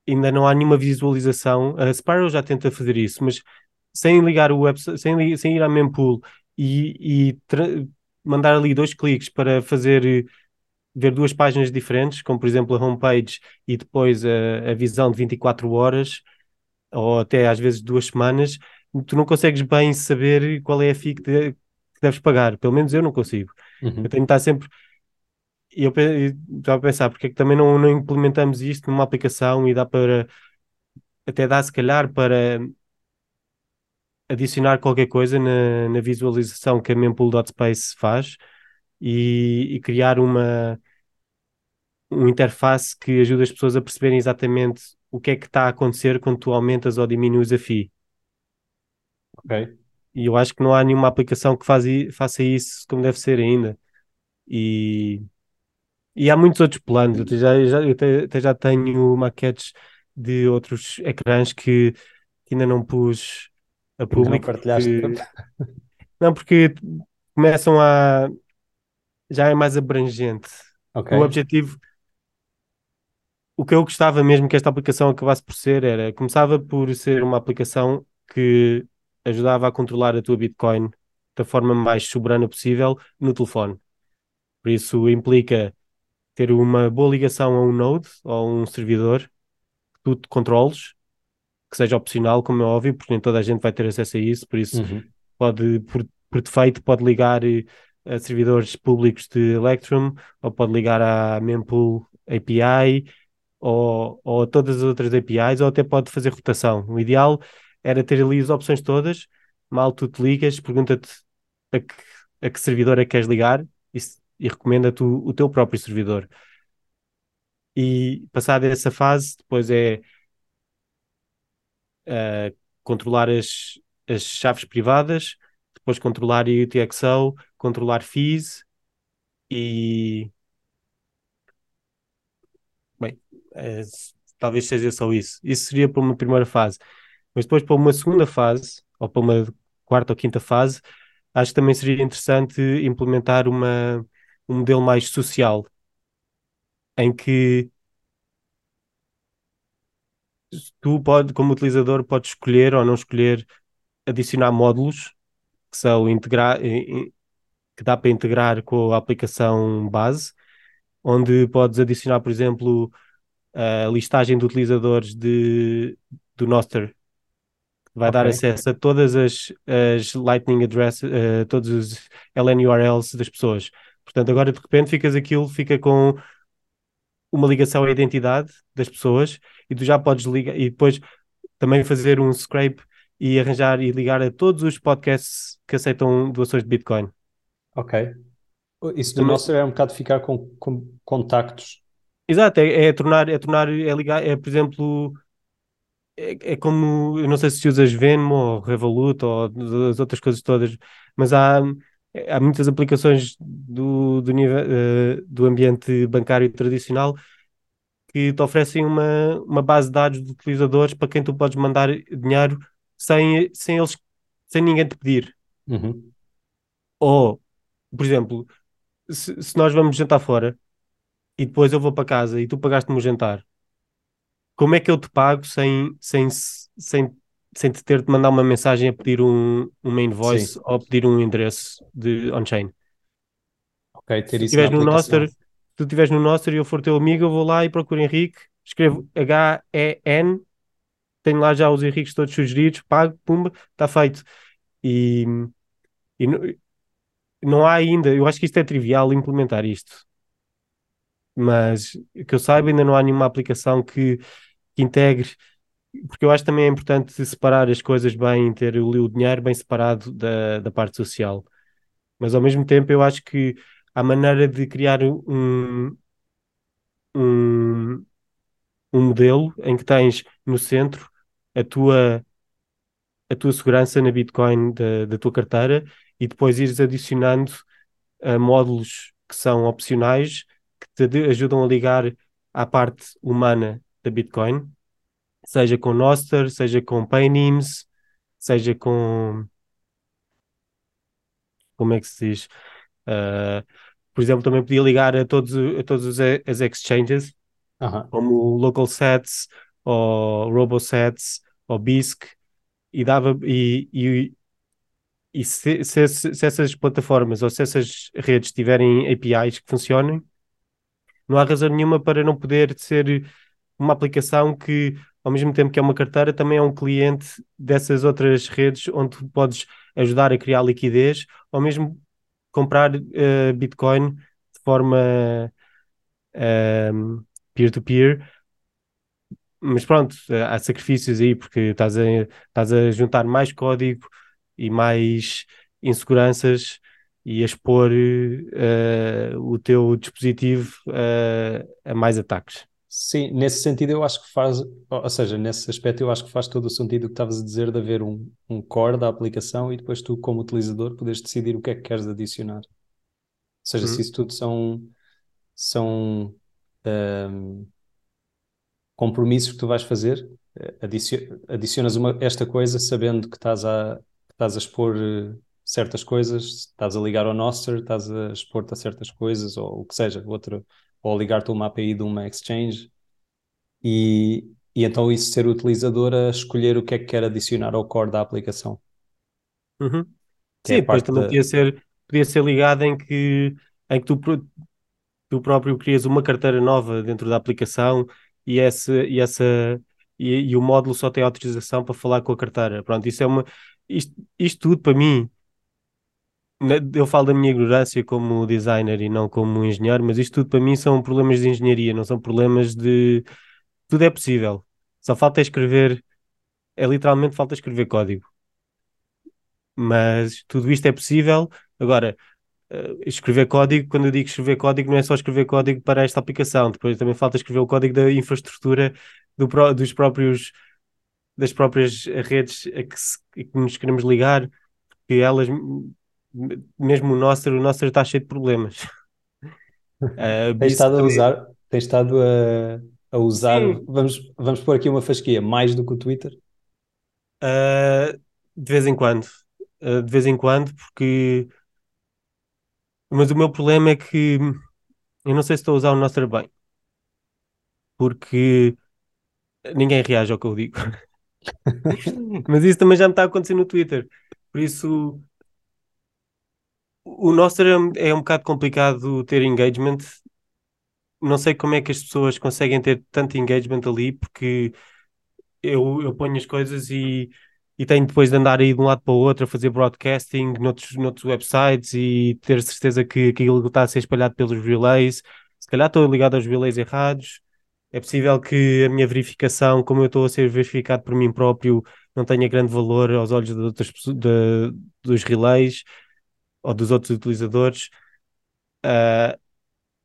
ainda não há nenhuma visualização. A Spiral já tenta fazer isso, mas sem ligar o website, sem, sem ir à mempool e, e mandar ali dois cliques para fazer ver duas páginas diferentes, como por exemplo a homepage e depois a, a visão de 24 horas, ou até às vezes duas semanas, tu não consegues bem saber qual é a FII que, de, que deves pagar. Pelo menos eu não consigo. Uhum. Eu tenho que estar sempre. E eu estava a pensar, porque é que também não, não implementamos isto numa aplicação e dá para. Até dá, se calhar, para adicionar qualquer coisa na, na visualização que a mempool.space faz e, e criar uma, uma interface que ajuda as pessoas a perceberem exatamente o que é que está a acontecer quando tu aumentas ou diminuis a FII. Ok. E eu acho que não há nenhuma aplicação que faz, faça isso como deve ser ainda. E, e há muitos outros planos. Eu já, já, eu até, já tenho maquetes de outros ecrãs que, que ainda não pus a ainda não público. partilhaste. porque- Não, porque começam a. Já é mais abrangente. Ok. O objetivo. O que eu gostava mesmo que esta aplicação acabasse por ser era. Começava por ser uma aplicação que ajudava a controlar a tua Bitcoin da forma mais soberana possível no telefone. Por isso implica ter uma boa ligação a um node ou a um servidor que tu te controles, que seja opcional, como é óbvio, porque nem toda a gente vai ter acesso a isso, por isso Uhum. pode, por, por defeito, pode ligar eh, a servidores públicos de Electrum, ou pode ligar à Mempool API, ou, ou a todas as outras APIs, ou até pode fazer rotação. O ideal era ter ali as opções todas, mal tu te ligas, pergunta-te a que, a que servidor é que queres ligar e, e recomenda-te o, o teu próprio servidor. E passada essa fase, depois é eh, controlar as, as chaves privadas, depois controlar UTXO, controlar fees e bem, s- talvez seja só isso. Isso seria para uma primeira fase. Mas depois para uma segunda fase, ou para uma quarta ou quinta fase, acho que também seria interessante implementar uma, um modelo mais social, em que tu pode, como utilizador, podes escolher ou não escolher adicionar módulos que são integrar que dá para integrar com a aplicação base, onde podes adicionar, por exemplo, a listagem de utilizadores de, do Nostr, vai dar Ok. acesso a todas as, as Lightning addresses, uh, todos os LNURLs das pessoas. Portanto, agora de repente ficas aquilo, fica com uma ligação à identidade das pessoas e tu já podes ligar e depois também fazer um scrape e arranjar e ligar a todos os podcasts que aceitam doações de Bitcoin. Ok. Isso do Também- nosso é um bocado ficar com, com contactos. Exato, é, é tornar, é tornar, é ligar, é por exemplo, é, é como, eu não sei se usas Venmo ou Revolut ou as outras coisas todas, mas há, há muitas aplicações do, do, nível, eh, do ambiente bancário tradicional que te oferecem uma, uma base de dados de utilizadores para quem tu podes mandar dinheiro sem, sem eles, sem ninguém te pedir. Uhum. Ou, por exemplo, se, se nós vamos jantar fora e depois eu vou para casa e tu pagaste-me o jantar, como é que eu te pago sem, sem, sem, sem te ter de mandar uma mensagem a pedir um, uma invoice Sim. ou a pedir um endereço de on-chain? Ok, ter Se isso na no. Nostr, se tu estiveres no Nostr e eu for teu amigo, eu vou lá e procuro Henrique, escrevo H-E-N, tenho lá já os Henriques todos sugeridos, pago, pumba, está feito. E, e não, não há ainda, eu acho que isto é trivial implementar isto, mas que eu saiba, ainda não há nenhuma aplicação que, que integre, porque eu acho também é importante separar as coisas bem, ter o, o dinheiro bem separado da, da parte social. Mas ao mesmo tempo, eu acho que há maneira de criar um, um, um modelo em que tens no centro a tua, a tua segurança na Bitcoin da, da tua carteira e depois ires adicionando uh, módulos que são opcionais que te ajudam a ligar à parte humana da Bitcoin, seja com Nostr, seja com Paynims, seja com como é que se diz? Uh, por exemplo, também podia ligar a todos, a todos os, as exchanges, Aham. como o LocalSets, ou RoboSets, ou BISC, e dava e, e, e se, se, se, essas plataformas ou se essas redes tiverem APIs que funcionem, não há razão nenhuma para não poder ser uma aplicação que, ao mesmo tempo que é uma carteira, também é um cliente dessas outras redes onde tu podes ajudar a criar liquidez, ou mesmo comprar uh, Bitcoin de forma um, peer-to-peer. Mas pronto, há sacrifícios aí, porque estás a, estás a juntar mais código e mais inseguranças e expor uh, o teu dispositivo uh, a mais ataques. Sim, nesse sentido eu acho que faz, ou seja, nesse aspecto eu acho que faz todo o sentido o que estavas a dizer de haver um, um core da aplicação e depois tu, como utilizador, podes decidir o que é que queres adicionar. Ou seja, Uhum. se isso tudo são, são um, compromissos que tu vais fazer, eh, adicionas uma, esta coisa sabendo que estás a, que estás a expor eh, certas coisas, estás a ligar ao Nostr, estás a expor-te a certas coisas, ou o que seja, outra, ou ligar-te a uma API de uma exchange, e, e então isso ser o utilizador a escolher o que é que quer adicionar ao core da aplicação. Uhum. Sim, é depois também da... podia ser, podia ser ligado em que, em que tu, tu próprio crias uma carteira nova dentro da aplicação e, esse, e, essa, e, e, o módulo só tem autorização para falar com a carteira. Pronto, isso é uma. Isto, isto tudo para mim. Eu falo da minha ignorância como designer e não como engenheiro, mas isto tudo para mim são problemas de engenharia, não são problemas de. Tudo é possível. Só falta escrever. É literalmente falta escrever código. Mas tudo isto é possível. Agora, uh, escrever código, quando eu digo escrever código, não é só escrever código para esta aplicação, depois também falta escrever o código da infraestrutura do, dos próprios das próprias redes a que, se, a que nos queremos ligar, que elas, mesmo o nosso, o nosso está cheio de problemas. Uh, tens estado também... a usar, tens estado a, a usar, vamos, vamos pôr aqui uma fasquia, mais do que o Twitter? Uh, de vez em quando, uh, de vez em quando, porque mas o meu problema é que eu não sei se estou a usar o Nostr bem. Porque ninguém reage ao que eu digo. Mas isso também já me está a acontecer no Twitter. Por isso, o Nostr é, é um bocado complicado ter engagement. Não sei como é que as pessoas conseguem ter tanto engagement ali, porque eu, eu ponho as coisas e e tenho depois de andar aí de um lado para o outro a fazer broadcasting noutros, noutros websites e ter certeza que aquilo está a ser espalhado pelos relays. Se calhar estou ligado aos relays errados. É possível que a minha verificação, como eu estou a ser verificado por mim próprio, não tenha grande valor aos olhos de outras de, dos relays ou dos outros utilizadores. Uh,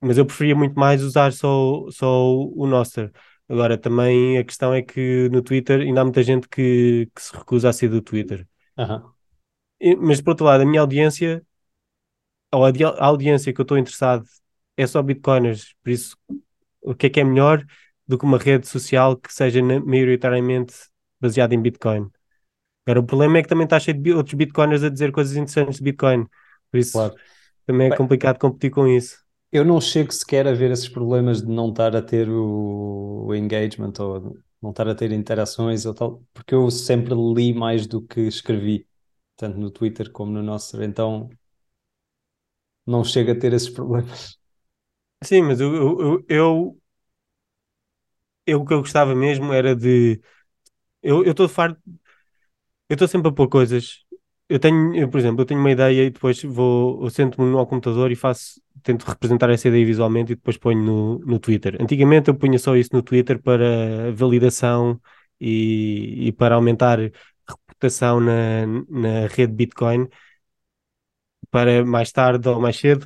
mas eu preferia muito mais usar só, só o Nostr. Agora, também a questão é que no Twitter ainda há muita gente que, que se recusa a sair do Twitter. Uhum. E, mas, por outro lado, a minha audiência, ou a, a audiência que eu estou interessado, é só bitcoiners. Por isso, o que é que é melhor do que uma rede social que seja maioritariamente baseada em Bitcoin? Agora, o problema é que também está cheio de outros bitcoiners a dizer coisas interessantes de Bitcoin. Por isso, claro. também é Bem, complicado competir com isso eu não chego sequer a ver esses problemas de não estar a ter o, o engagement ou não estar a ter interações ou tal, porque eu sempre li mais do que escrevi, tanto no Twitter como no nosso, então não chego a ter esses problemas. Sim, mas eu, eu, eu, eu o que eu gostava mesmo era de. Eu estou farto. Eu estou sempre a pôr coisas eu tenho, eu, por exemplo, eu tenho uma ideia e depois vou, eu sento-me no computador e faço, tento representar essa ideia visualmente e depois ponho no, no Twitter. Antigamente eu punha só isso no Twitter para validação e, e para aumentar reputação na, na rede Bitcoin, para mais tarde ou mais cedo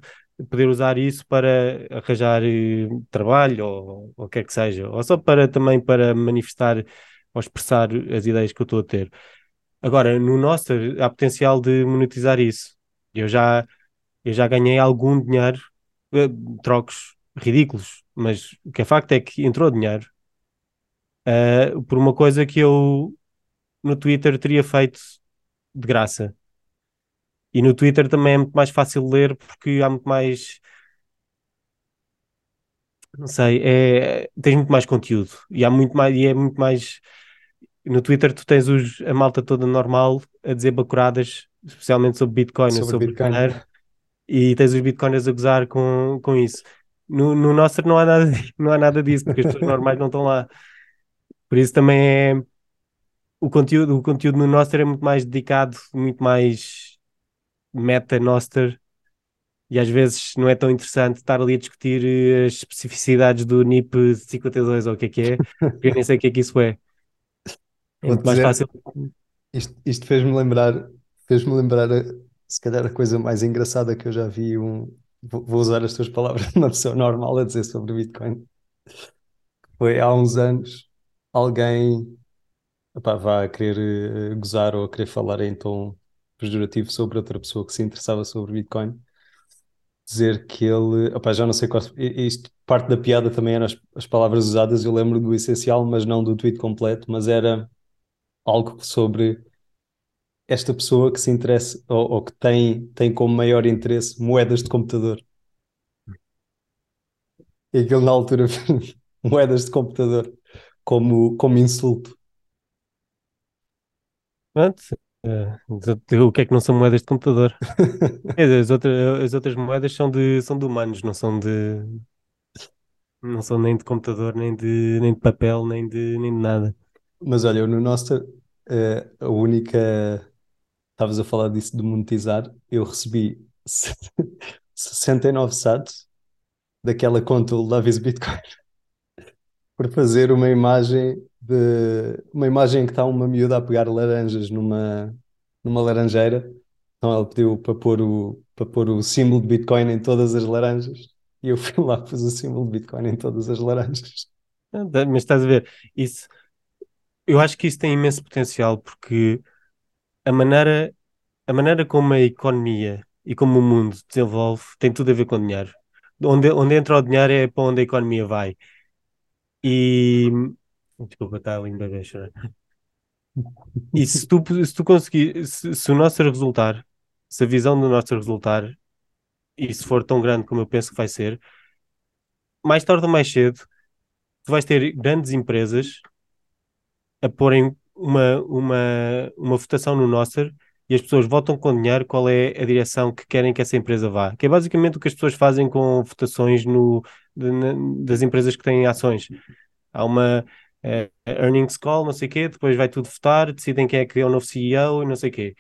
poder usar isso para arranjar eh, trabalho ou, o que quer que seja, ou só para também para manifestar ou expressar as ideias que eu estou a ter. Agora, no nosso há potencial de monetizar isso. Eu já, eu já ganhei algum dinheiro, eh, trocos ridículos, mas o que é facto é que entrou dinheiro uh, por uma coisa que eu no Twitter teria feito de graça. E no Twitter também é muito mais fácil ler porque há muito mais. Não sei, é, tens muito mais conteúdo e há muito mais, e é muito mais no Twitter tu tens os, a malta toda normal a dizer bacuradas, especialmente sobre Bitcoin, sobre, sobre Bitcoin. e tens os Bitcoiners a gozar com, com isso. No, no nosso não há, nada, não há nada disso, porque as pessoas normais não estão lá. Por isso também é o conteúdo, o conteúdo no Noster é muito mais dedicado, muito mais meta Noster, e às vezes não é tão interessante estar ali a discutir eh, as especificidades do NIP 52 ou o que é que é, porque eu nem sei o que é que isso é. É muito mais fácil. Isto, isto fez-me lembrar, fez-me lembrar, a, se calhar, a coisa mais engraçada que eu já vi. Um, vou, vou usar as tuas palavras de uma pessoa normal a dizer sobre Bitcoin. Foi há uns anos alguém opá, vá a querer uh, gozar ou a querer falar em tom pejorativo sobre outra pessoa que se interessava sobre Bitcoin. dizer que ele. Opá, já não sei qual. Isto, parte da piada também eram as, as palavras usadas, eu lembro do essencial, mas não do tweet completo, mas era algo sobre esta pessoa que se interessa ou, ou, que tem, tem como maior interesse moedas de computador. E aquilo na altura moedas de computador como, como insulto. Pronto. Uh, o que é que não são moedas de computador? as, outras, as outras moedas são de, são de humanos, não são de. Não são nem de computador, nem de, nem de papel, nem de, nem de nada. Mas olha, no nosso, uh, a única. Estavas a falar disso de monetizar, eu recebi 69 sats daquela conta Love is Bitcoin por fazer uma imagem de uma imagem que está uma miúda a pegar laranjas numa, numa laranjeira. Então ela pediu para pôr o, para pôr o símbolo de Bitcoin em todas as laranjas. E eu fui lá pus o símbolo de Bitcoin em todas as laranjas. Ah, mas estás a ver, isso eu acho que isso tem imenso potencial porque a maneira, a maneira como a economia e como o mundo se desenvolve tem tudo a ver com o dinheiro. Onde, onde entra o dinheiro é para onde a economia vai. E desculpa, está ali bebê chorar. E se tu, se tu conseguir, se, se o nosso resultar, se a visão do nosso resultar, e se for tão grande como eu penso que vai ser, mais tarde ou mais cedo, tu vais ter grandes empresas a porem uma, uma, uma votação no Nostr e as pessoas votam com dinheiro qual é a direção que querem que essa empresa vá. Que é basicamente o que as pessoas fazem com votações no, de, na, das empresas que têm ações. Há uma uh, earnings call, não sei o quê, depois vai tudo votar, decidem quem é que é o novo CEO e não sei o quê.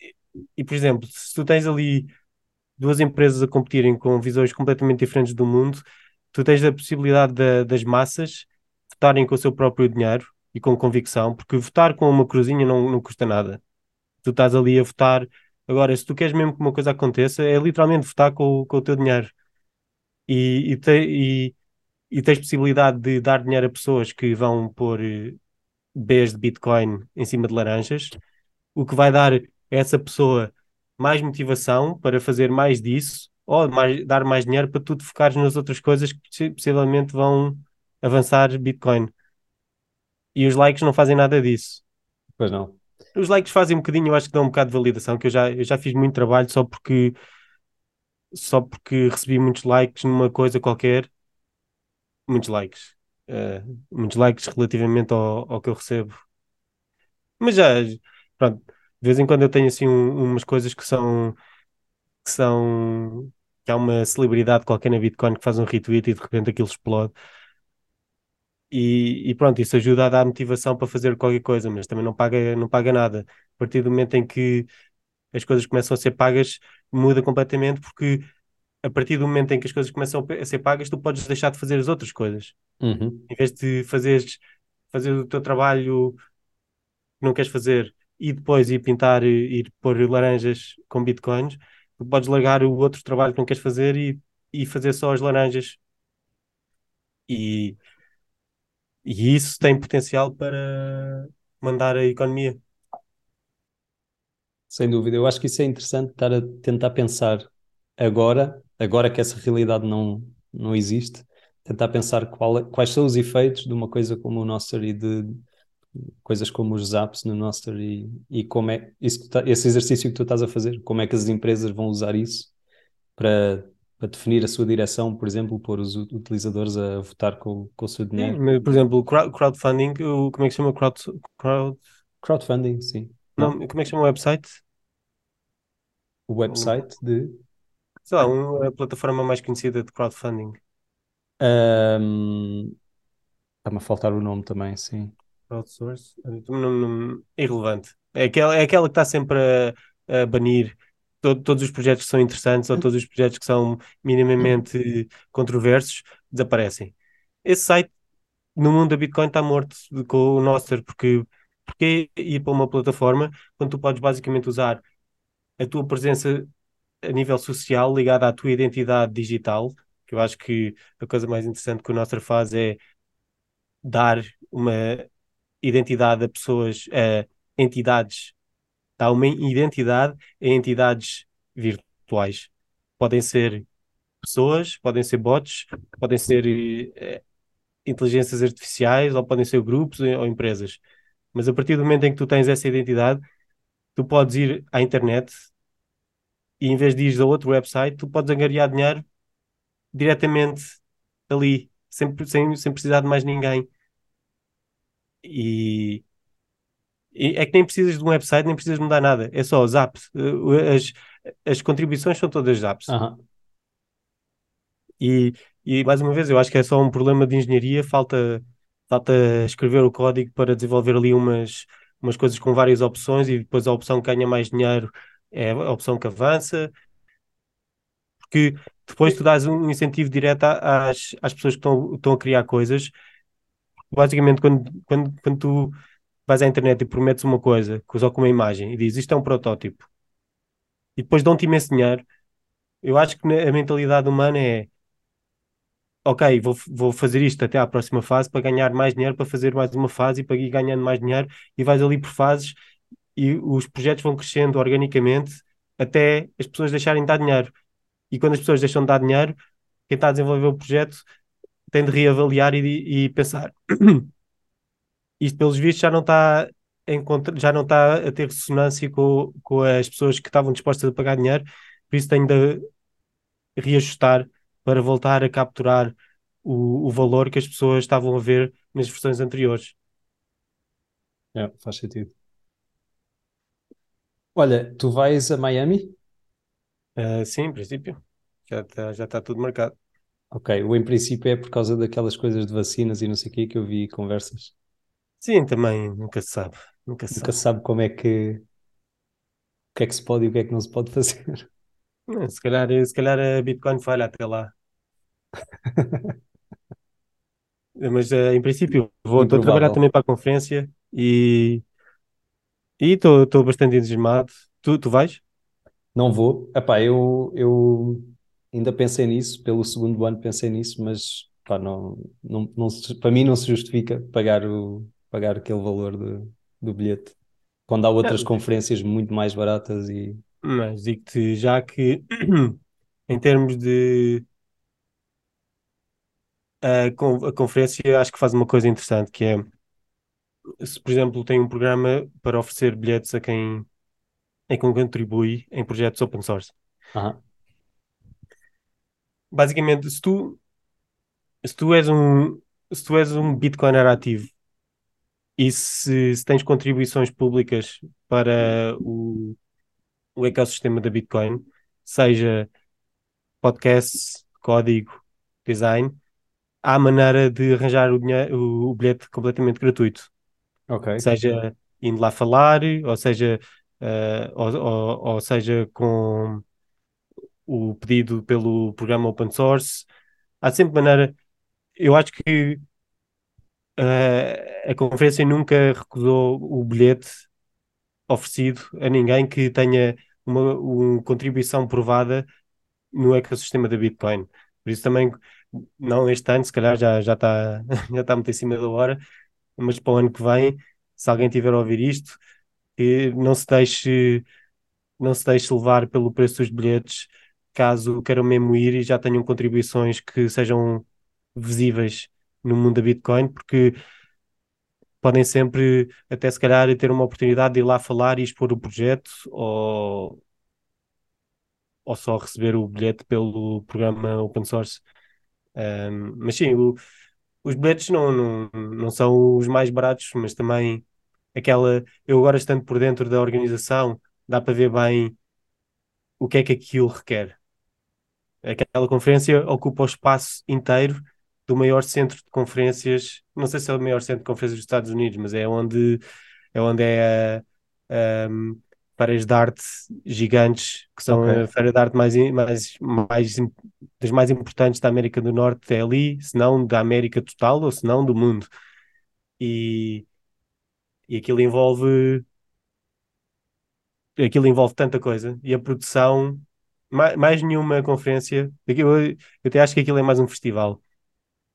E, e, por exemplo, se tu tens ali duas empresas a competirem com visões completamente diferentes do mundo, tu tens a possibilidade de, das massas votarem com o seu próprio dinheiro e com convicção, porque votar com uma cruzinha não, não custa nada. Tu estás ali a votar. Agora, se tu queres mesmo que uma coisa aconteça, é literalmente votar com, com o teu dinheiro. E, e, te, e, e tens possibilidade de dar dinheiro a pessoas que vão pôr eh, Bs de Bitcoin em cima de laranjas, o que vai dar a essa pessoa mais motivação para fazer mais disso ou mais, dar mais dinheiro para tu te focares nas outras coisas que possivelmente vão avançar Bitcoin. E os likes não fazem nada disso. Pois não. Os likes fazem um bocadinho, eu acho que dão um bocado de validação, que eu já, eu já fiz muito trabalho só porque só porque recebi muitos likes numa coisa qualquer. Muitos likes. Uh, muitos likes relativamente ao, ao que eu recebo. Mas já, pronto, de vez em quando eu tenho assim um, umas coisas que são que são que há uma celebridade qualquer na Bitcoin que faz um retweet e de repente aquilo explode. E, e, pronto, isso ajuda a dar motivação para fazer qualquer coisa, mas também não paga, não paga nada. A partir do momento em que as coisas começam a ser pagas, muda completamente, porque a partir do momento em que as coisas começam a ser pagas, tu podes deixar de fazer as outras coisas. Uhum. Em vez de fazeres, fazer o teu trabalho que não queres fazer e depois ir pintar, ir pôr laranjas com bitcoins, tu podes largar o outro trabalho que não queres fazer e, e fazer só as laranjas. E e isso tem potencial para mandar a economia. Sem dúvida, eu acho que isso é interessante estar a tentar pensar agora, agora que essa realidade não, não existe, tentar pensar qual, quais são os efeitos de uma coisa como o Nostr e de coisas como os zaps no Nostr e, e como é isso tá, esse exercício que tu estás a fazer, como é que as empresas vão usar isso para para definir a sua direção, por exemplo, pôr os utilizadores a votar com, com o seu dinheiro. Sim, por exemplo, crowdfunding, o, como é que chama? Crowd, crowd... Crowdfunding, sim. Não, Não, como é que chama o website? O website de. Sei lá, uma, a plataforma mais conhecida de crowdfunding. Um... Está-me a faltar o nome também, sim. Crowdsource? Não, não, irrelevante. É aquela, é aquela que está sempre a, a banir todo, todos os projetos que são interessantes ou todos os projetos que são minimamente controversos desaparecem. Esse site no mundo da Bitcoin está morto com o Nostr, porque porque ir para uma plataforma quando tu podes basicamente usar a tua presença a nível social ligada à tua identidade digital, que eu acho que a coisa mais interessante que o Nostr faz é dar uma identidade a pessoas, a entidades dá uma identidade a entidades virtuais. Podem ser pessoas, podem ser bots, podem ser eh, inteligências artificiais, ou podem ser grupos ou empresas. Mas a partir do momento em que tu tens essa identidade, tu podes ir à internet e em vez de ir a outro website, tu podes angariar dinheiro diretamente ali, sem, sem, sem precisar de mais ninguém. E, e é que nem precisas de um website, nem precisas mudar nada. É só os apps. As, as contribuições são todas apps. Aham. E, e mais uma vez, eu acho que é só um problema de engenharia. Falta, falta escrever o código para desenvolver ali umas, umas coisas com várias opções e depois a opção que ganha mais dinheiro é a opção que avança. Porque depois tu dás um incentivo direto às, às pessoas que estão, estão a criar coisas. Basicamente, quando, quando, quando tu vais à internet e prometes uma coisa, só com uma imagem, e dizes isto é um protótipo, e depois dão-te imenso dinheiro, eu acho que a mentalidade humana é ok, vou, vou fazer isto até à próxima fase para ganhar mais dinheiro, para fazer mais uma fase e para ir ganhando mais dinheiro, e vais ali por fases e os projetos vão crescendo organicamente até as pessoas deixarem de dar dinheiro. E quando as pessoas deixam de dar dinheiro, quem está a desenvolver o projeto tem de reavaliar e, e pensar. Isto, pelos vistos, já não está já não está a ter ressonância com, com as pessoas que estavam dispostas a pagar dinheiro, por isso tenho de reajustar para voltar a capturar o, o valor que as pessoas estavam a ver nas versões anteriores. É, faz sentido. Olha, tu vais a Miami? Uh, sim, em princípio. Já está já tá tudo marcado. Ok, o em princípio é por causa daquelas coisas de vacinas e não sei o quê que eu vi conversas. Sim, também nunca se sabe. Nunca se Nunca sabe. se sabe como é que o que é que se pode e o que é que não se pode fazer. Não, Se calhar, se calhar a Bitcoin falha até lá. Mas uh, em princípio vou, estou a trabalhar Improvável. também para a conferência e e estou estou bastante entusiasmado. Tu, tu vais? Não vou. Epá, eu, eu ainda pensei nisso, pelo segundo ano pensei nisso, mas pá, não, não, não se- para mim não se justifica pagar, o, pagar aquele valor de, do bilhete. Quando há outras Não, conferências muito mais baratas e. Mas digo-te já que em termos de a, con- a conferência acho que faz uma coisa interessante que é se por exemplo tem um programa para oferecer bilhetes a quem, a quem contribui em projetos open source. Basicamente, se tu, se tu és um se tu és um Bitcoiner ativo e se, se tens contribuições públicas para o, o ecossistema da Bitcoin, seja podcasts, código, design, há maneira de arranjar o, dinhe- o, bilhete completamente gratuito. ok, Seja indo lá falar, ou seja, eh, ou, ou, ou seja com o pedido pelo programa open source. Há sempre maneira. Eu acho que eh, a conferência nunca recusou o bilhete oferecido a ninguém que tenha uma, uma contribuição provada no ecossistema da Bitcoin. Por isso também, não este ano, se calhar já já está já está muito em cima da hora, mas para o ano que vem, se alguém tiver a ouvir isto, não se deixe não se deixe levar pelo preço dos bilhetes, caso queiram mesmo ir e já tenham contribuições que sejam visíveis no mundo da Bitcoin, porque podem sempre, até se calhar, ter uma oportunidade de ir lá falar e expor o projeto, ou, ou só receber o bilhete pelo programa open source. Um, mas sim, o- os bilhetes não, não, não são os mais baratos, mas também aquela. Eu agora estando por dentro da organização, dá para ver bem o que é que aquilo requer. Aquela conferência ocupa o espaço inteiro do maior centro de conferências, não sei se é o maior centro de conferências dos Estados Unidos, mas é onde é, onde é a, um, feiras de arte gigantes, que são ok. a feira de arte mais, mais, mais, das mais importantes da América do Norte, é ali, se não da América total, ou se não do mundo. E, e aquilo envolve aquilo envolve tanta coisa e a produção, mais, mais nenhuma conferência, aquilo- eu até acho que aquilo é mais um festival,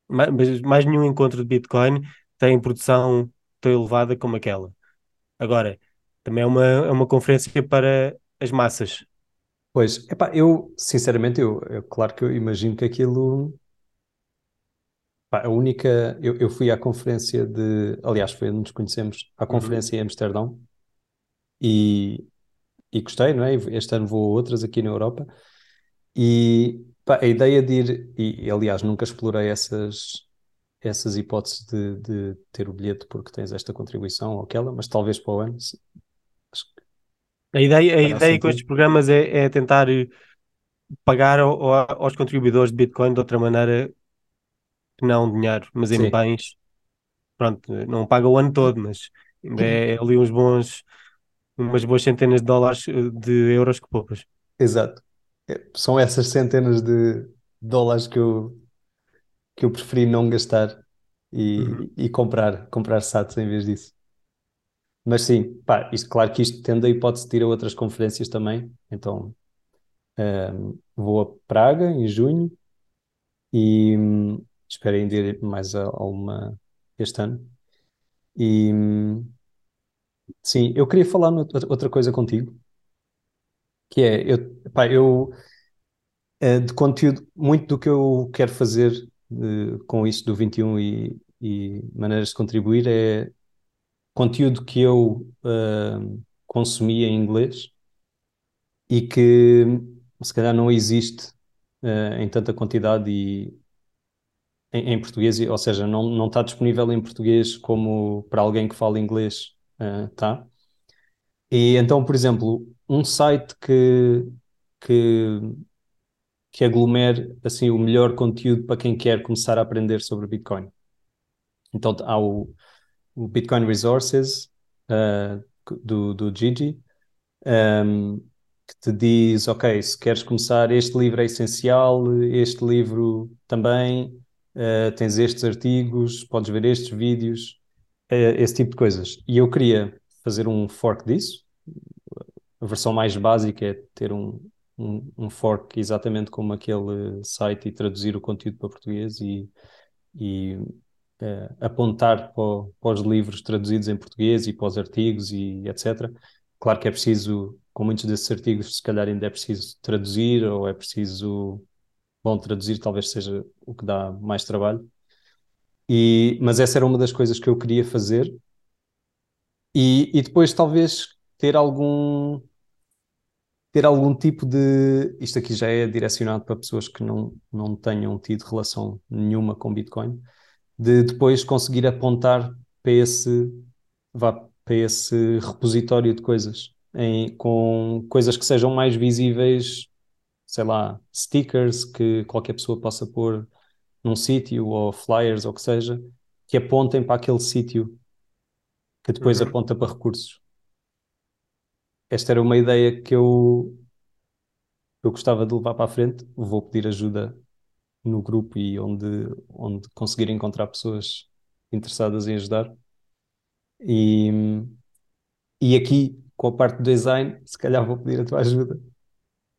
Ma- mas mais nenhum encontro de Bitcoin tem produção tão elevada como aquela. Agora, também é uma, é uma conferência para as massas. Pois, epá, eu, sinceramente, eu, eu- claro que eu imagino que aquilo, pá, a única, eu, eu fui à conferência de, aliás, foi onde nos conhecemos, à Uhum. conferência em Amsterdão, e, e gostei, não é? Este ano vou a outras aqui na Europa, e pá, a ideia de ir, e aliás, nunca explorei essas, essas hipóteses de, de ter o bilhete porque tens esta contribuição ou aquela, mas talvez para o ano, se- A ideia, a ideia com estes programas é, é tentar eh, pagar ao- ao- aos contribuidores de Bitcoin de outra maneira que não dinheiro, mas em Sim, bens. Pronto, não paga o ano todo, mas ainda é ali uns bons, umas boas centenas de dólares, eh, de euros que poupas. exato. É, São essas centenas de dólares que eu, que eu preferi não gastar Uhum. e, e comprar, comprar SATs em vez disso. Mas sim, pá, isto, claro que isto tende a hipótese de ir a outras conferências também. Então, ehm, vou a Praga em junho e hum, espero ainda ir mais a, a uma este ano. E hum, sim, eu queria falar outra coisa contigo, que é, eu, pá, eu eh, de conteúdo, muito do que eu quero fazer eh, com isso do 21 e, e maneiras de contribuir é conteúdo que eu eh, consumi em inglês e que se calhar não existe eh, em tanta quantidade e em, em português, ou seja, não, não está disponível em português como para alguém que fala inglês, eh, tá? E então, por exemplo, um site que, que, que aglomere assim, o melhor conteúdo para quem quer começar a aprender sobre Bitcoin. Então há o, o Bitcoin Resources eh, do, do Gigi, ehm, que te diz, ok, se queres começar, este livro é essencial, este livro também, eh, tens estes artigos, podes ver estes vídeos, eh, esse tipo de coisas. E eu queria fazer um fork disso. A versão mais básica é ter um, um, um fork exatamente como aquele site e traduzir o conteúdo para português e, e eh, apontar para, para os livros traduzidos em português e para os artigos e etc. Claro que é preciso, com muitos desses artigos, se calhar ainda é preciso traduzir ou é preciso, bom, traduzir talvez seja o que dá mais trabalho. E, mas essa era uma das coisas que eu queria fazer e, e depois talvez ter algum ter algum tipo de. Isto aqui já é direcionado para pessoas que não, não tenham tido relação nenhuma com Bitcoin, de depois conseguir apontar para esse, vá, para esse repositório de coisas, em, com coisas que sejam mais visíveis, sei lá, stickers que qualquer pessoa possa pôr num sítio, ou flyers, ou o que seja, que apontem para aquele sítio, que depois Uhum. aponta para recursos. Esta era uma ideia que eu, eu gostava de levar para a frente. Vou pedir ajuda no grupo e onde, onde conseguir encontrar pessoas interessadas em ajudar. E, e aqui, com a parte do design, se calhar vou pedir a tua ajuda.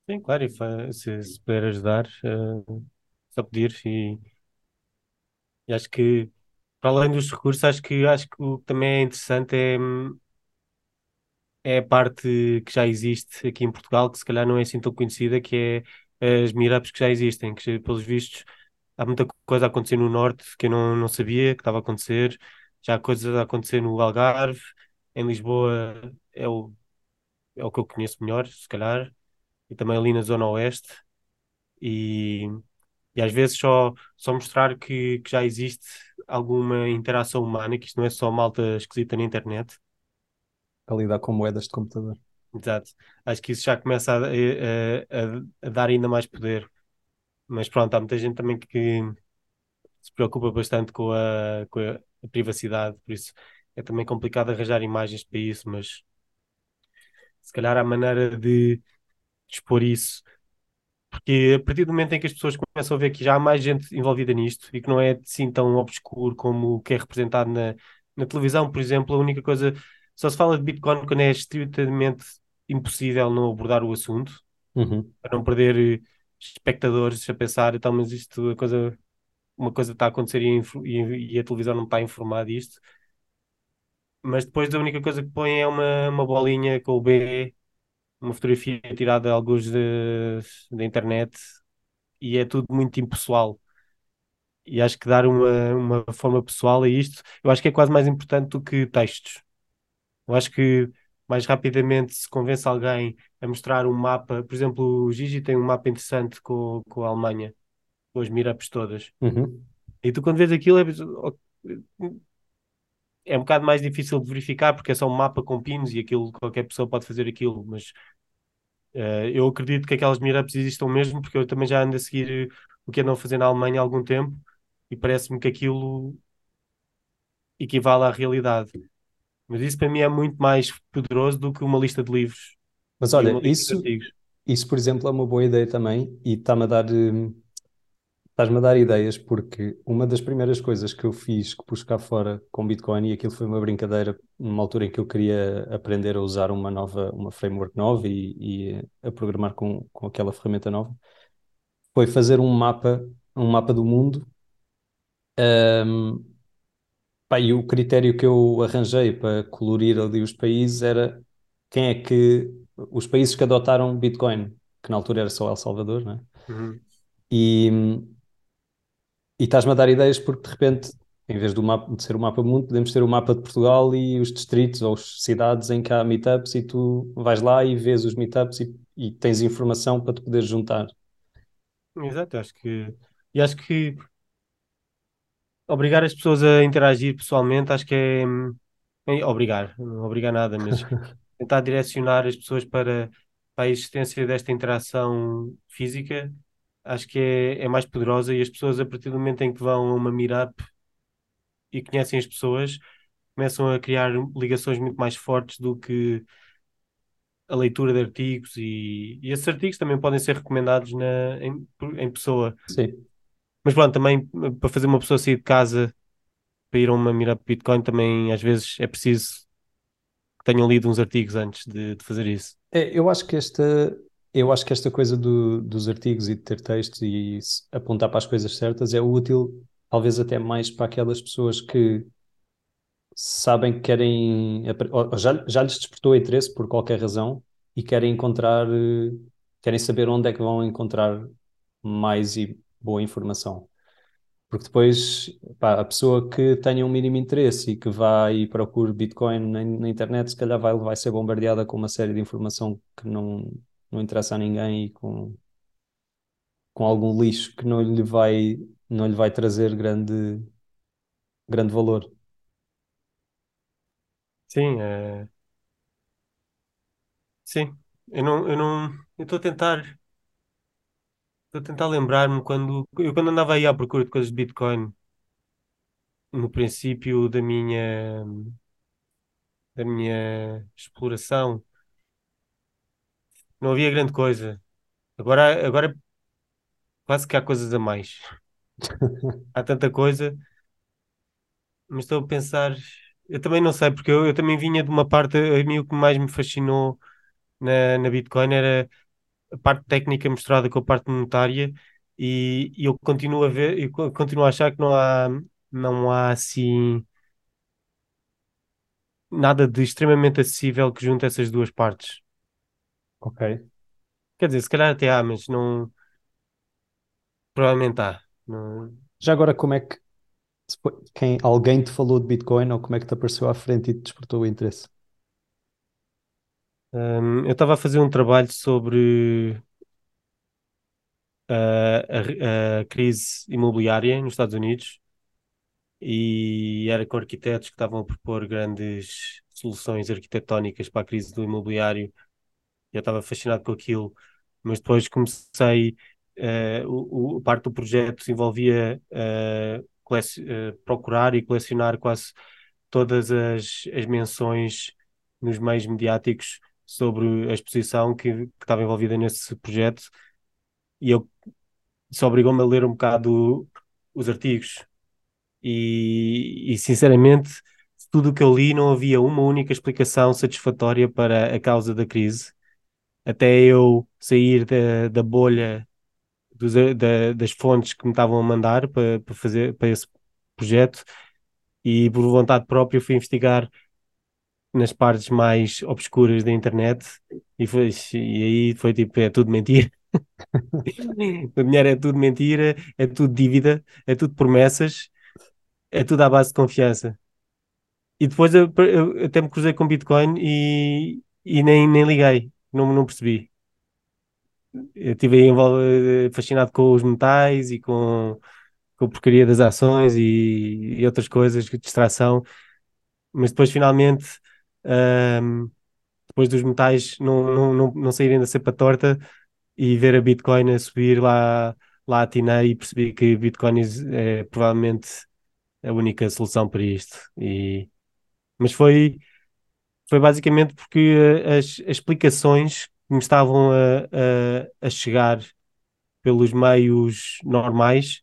Sim, claro, e se, se puder ajudar, eh, só pedir. E, e acho que, para além dos recursos, acho que, acho que o que também é interessante é, hum, é a parte que já existe aqui em Portugal, que se calhar não é assim tão conhecida, que é as meetups que já existem, que pelos vistos há muita coisa a acontecer no Norte que eu não, não sabia que estava a acontecer, já há coisas a acontecer no Algarve, em Lisboa é o, é o que eu conheço melhor, se calhar, e também ali na Zona Oeste, e, e às vezes só, só mostrar que, que já existe alguma interação humana, que isto não é só malta esquisita na internet Para lidar com moedas de computador. Exato. Acho que isso já começa a, a- a- a dar ainda mais poder. Mas pronto, há muita gente também que se preocupa bastante com a, com a, a privacidade, por isso é também complicado arranjar imagens para isso, mas se calhar há maneira de expor isso. Porque a partir do momento em que as pessoas começam a ver que já há mais gente envolvida nisto e que não é assim tão obscuro como o que é representado na, na televisão, por exemplo, a única coisa, só se fala de Bitcoin quando é estritamente impossível não abordar o assunto Uhum. para não perder eh, espectadores a pensar, então, mas isto, a coisa, uma coisa está a acontecer e, e- e a televisão não está a informar disto. Mas depois a única coisa que põe é uma, uma bolinha com o B uma fotografia tirada a alguns da internet e é tudo muito impessoal. E acho que dar uma, uma forma pessoal a isto, eu acho que é quase mais importante do que textos. Eu acho que mais rapidamente se convence alguém a mostrar um mapa, por exemplo, o Gigi tem um mapa interessante com, com a Alemanha, com as mirapes todas. Uhum. E tu quando vês aquilo é, é um bocado mais difícil de verificar porque é só um mapa com pinos e aquilo qualquer pessoa pode fazer aquilo, mas uh, eu acredito que aquelas mirapes existam mesmo porque eu também já ando a seguir o que andam a fazer na Alemanha há algum tempo e parece-me que aquilo equivale à realidade. Mas isso para mim é muito mais poderoso do que uma lista de livros Mas olha, isso, isso, por exemplo, é uma boa ideia também e está-me a dar, hum, estás-me a dar ideias, porque uma das primeiras coisas que eu fiz, que pus cá fora com Bitcoin, e aquilo foi uma brincadeira, numa altura em que eu queria aprender a usar uma nova, uma framework nova e, e a programar com, com aquela ferramenta nova, foi fazer um mapa, um mapa do mundo. hum, Pá, e o critério que eu arranjei para colorir ali os países era quem é que os países que adotaram Bitcoin, que na altura era só El Salvador, né? Uhum. E, e estás-me a dar ideias porque de repente, em vez do mapa, de ser o mapa do mundo, podemos ter o mapa de Portugal e os distritos ou as cidades em que há meetups e tu vais lá e vês os meetups e, e tens informação para te poderes juntar. Exato, acho que e acho que obrigar as pessoas a interagir pessoalmente, acho que é, é obrigar, não obrigar nada, mas tentar direcionar as pessoas para, para a existência desta interação física, acho que é, é mais poderosa e as pessoas, a partir do momento em que vão a uma meetup e conhecem as pessoas, começam a criar ligações muito mais fortes do que a leitura de artigos e, e esses artigos também podem ser recomendados na, em, em pessoa. Sim. Mas pronto, também para fazer uma pessoa sair de casa para ir a uma meetup Bitcoin, também às vezes é preciso que tenham lido uns artigos antes de, de fazer isso. É, eu acho que esta, eu acho que esta coisa do- dos artigos e de ter textos e apontar para as coisas certas é útil, talvez até mais para aquelas pessoas que sabem que querem, já, já lhes despertou interesse por qualquer razão e querem encontrar, eh, querem saber onde é que vão encontrar mais e boa informação. Porque depois, pá, a pessoa que tenha um mínimo interesse e que vá e procure Bitcoin na, na internet, se calhar vai, vai ser bombardeada com uma série de informação que não, não interessa a ninguém e com, com algum lixo que não lhe vai, não lhe vai trazer grande, grande valor. Sim, é... sim. Eu não, eu não, eu estou a tentar, estou a tentar lembrar-me quando eu quando andava aí à procura de coisas de Bitcoin, no princípio da minha da minha exploração, não havia grande coisa. Agora, agora quase que há coisas a mais. Há tanta coisa, mas estou a pensar, eu também não sei, porque eu, eu também vinha de uma parte, a mim o que mais me fascinou na, na Bitcoin era a parte técnica misturada com a parte monetária e, e eu continuo a ver, eu co- continuo a achar que não há, não há assim nada de extremamente acessível que junte essas duas partes. Ok. Quer dizer, se calhar até há, mas não, provavelmente há. Não, Já agora, como é que quem, alguém te falou de Bitcoin ou como é que te apareceu à frente e te despertou o interesse? Hum, eu estava a fazer um trabalho sobre ah, a, a crise imobiliária nos Estados Unidos e era com arquitetos que estavam a propor grandes soluções arquitetónicas para a crise do imobiliário. Eu estava fascinado com aquilo, mas depois comecei. eh, o, o- parte do projeto envolvia eh, colec- eh, procurar e colecionar quase todas as, as menções nos meios mediáticos sobre a exposição que, que estava envolvida nesse projeto, e eu isso obrigou-me a ler um bocado os artigos. E, e sinceramente, tudo o que eu li, não havia uma única explicação satisfatória para a causa da crise. Até eu sair da, da bolha dos, da- das fontes que me estavam a mandar para, para fazer para esse projeto e por vontade própria fui investigar nas partes mais obscuras da internet e, foi, e aí foi tipo, é tudo mentira. o dinheiro é tudo mentira, é tudo dívida, é tudo promessas, é tudo à base de confiança. E depois eu, eu até me cruzei com Bitcoin e, e nem, nem liguei, não, não percebi. Eu estive aí fascinado com os metais e com, com a porcaria das ações e, e outras coisas, distração, mas depois finalmente, um, depois dos metais não, não, não, não saírem da cepa torta e ver a Bitcoin a subir lá, lá atinei e percebi que Bitcoin é provavelmente a única solução para isto. E, mas foi, foi basicamente porque as, as explicações que me estavam a, a, a chegar pelos meios normais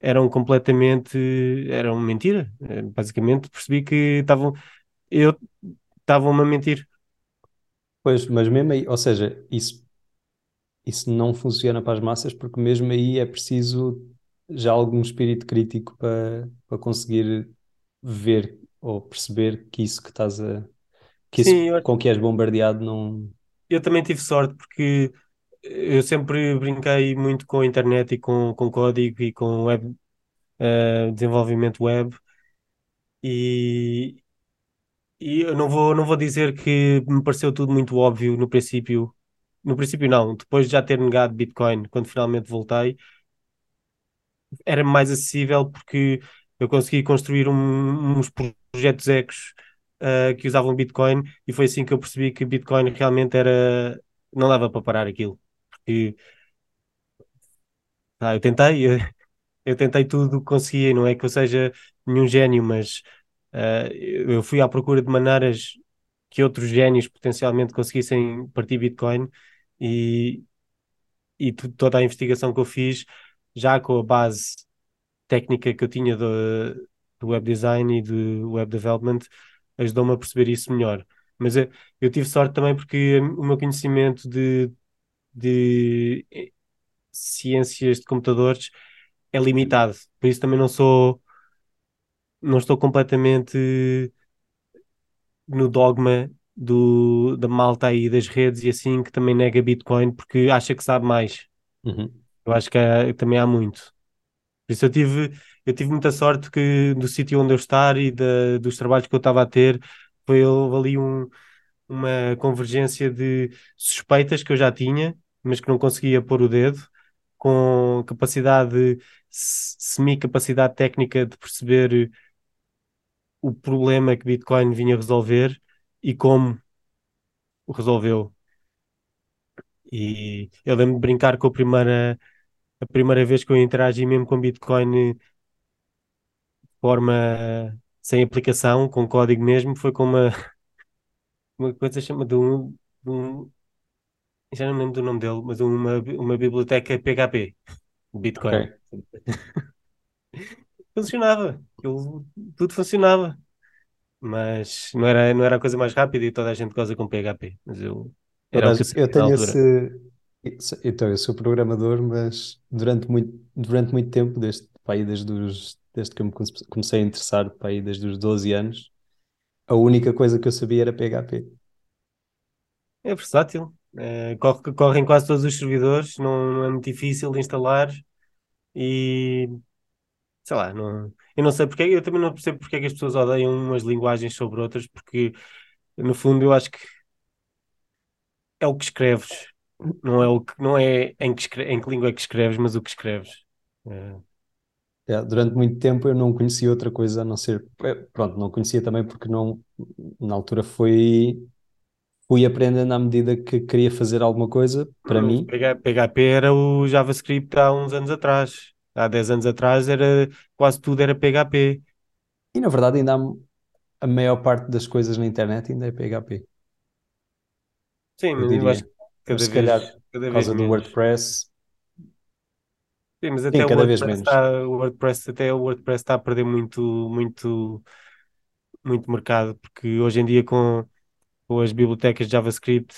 eram completamente eram mentira. Basicamente percebi que estavam eu estavam-me a mentir. Pois, mas mesmo aí, ou seja, isso, isso não funciona para as massas porque mesmo aí é preciso já algum espírito crítico para, para conseguir ver ou perceber que isso que estás a que isso Sim, eu, com que és bombardeado não eu também tive sorte porque eu sempre brinquei muito com a internet e com, com código e com web, uh, desenvolvimento web e, e eu não vou, não vou dizer que me pareceu tudo muito óbvio no princípio. No princípio não, depois de já ter negado Bitcoin, quando finalmente voltei, era mais acessível porque eu consegui construir um, uns projetos ecos uh, que usavam Bitcoin e foi assim que eu percebi que Bitcoin realmente era não dava para parar aquilo. Porque ah, eu tentei, eu, eu tentei tudo o que conseguia, não é que eu seja nenhum gênio, mas uh, eu fui à procura de maneiras que outros génios potencialmente conseguissem partir Bitcoin e, e toda a investigação que eu fiz, já com a base técnica que eu tinha do, do web design e do web development, ajudou-me a perceber isso melhor. Mas eu, eu, tive sorte também porque o meu conhecimento de, de ciências de computadores é limitado, por isso também não sou não estou completamente no dogma do, da malta aí das redes e assim que também nega Bitcoin porque acha que sabe mais. Uhum. Eu acho que há, também há muito. Por isso eu tive, eu tive muita sorte que do sítio onde eu estar e da, dos trabalhos que eu estava a ter foi ali um, uma convergência de suspeitas que eu já tinha, mas que não conseguia pôr o dedo, com capacidade, semi-capacidade técnica de perceber o problema que Bitcoin vinha resolver e como o resolveu. E eu lembro de brincar com a primeira, a primeira vez que eu interagi mesmo com Bitcoin de forma sem aplicação, com código mesmo, foi com uma, uma coisa chama de um, um já não me lembro do nome dele, mas uma, uma biblioteca PHP, Bitcoin. Okay. funcionava, aquilo, tudo funcionava. Mas não era, não era a coisa mais rápida e toda a gente goza com PHP. Mas eu, era eu, eu tenho esse. Então, eu sou programador, mas durante muito, durante muito tempo, desde, aí, desde, os, desde que eu me comecei a interessar, aí, desde os 12 anos, a única coisa que eu sabia era PHP. É versátil. É, corre, corre em quase todos os servidores, não, não é muito difícil de instalar e sei lá, não, eu não sei porque, eu também não percebo porque é que as pessoas odeiam umas linguagens sobre outras, porque no fundo eu acho que é o que escreves, não é, o que, não é em, que escre, em que língua é que escreves, mas o que escreves. É. É, durante muito tempo eu não conhecia outra coisa a não ser. É, pronto, não conhecia também porque não, na altura foi. Fui aprendendo à medida que queria fazer alguma coisa para Mas mim. PHP era o JavaScript há uns anos atrás. Há 10 anos atrás era quase tudo era PHP. E na verdade ainda há a maior parte das coisas na internet ainda é PHP. Sim, eu mas diria. eu acho que cada se vez, calhar cada por vez causa do menos. WordPress. Sim, mas Sim, até o cada vez WordPress menos. está, o WordPress, até o WordPress está a perder muito, muito, muito mercado, porque hoje em dia com, com as bibliotecas de JavaScript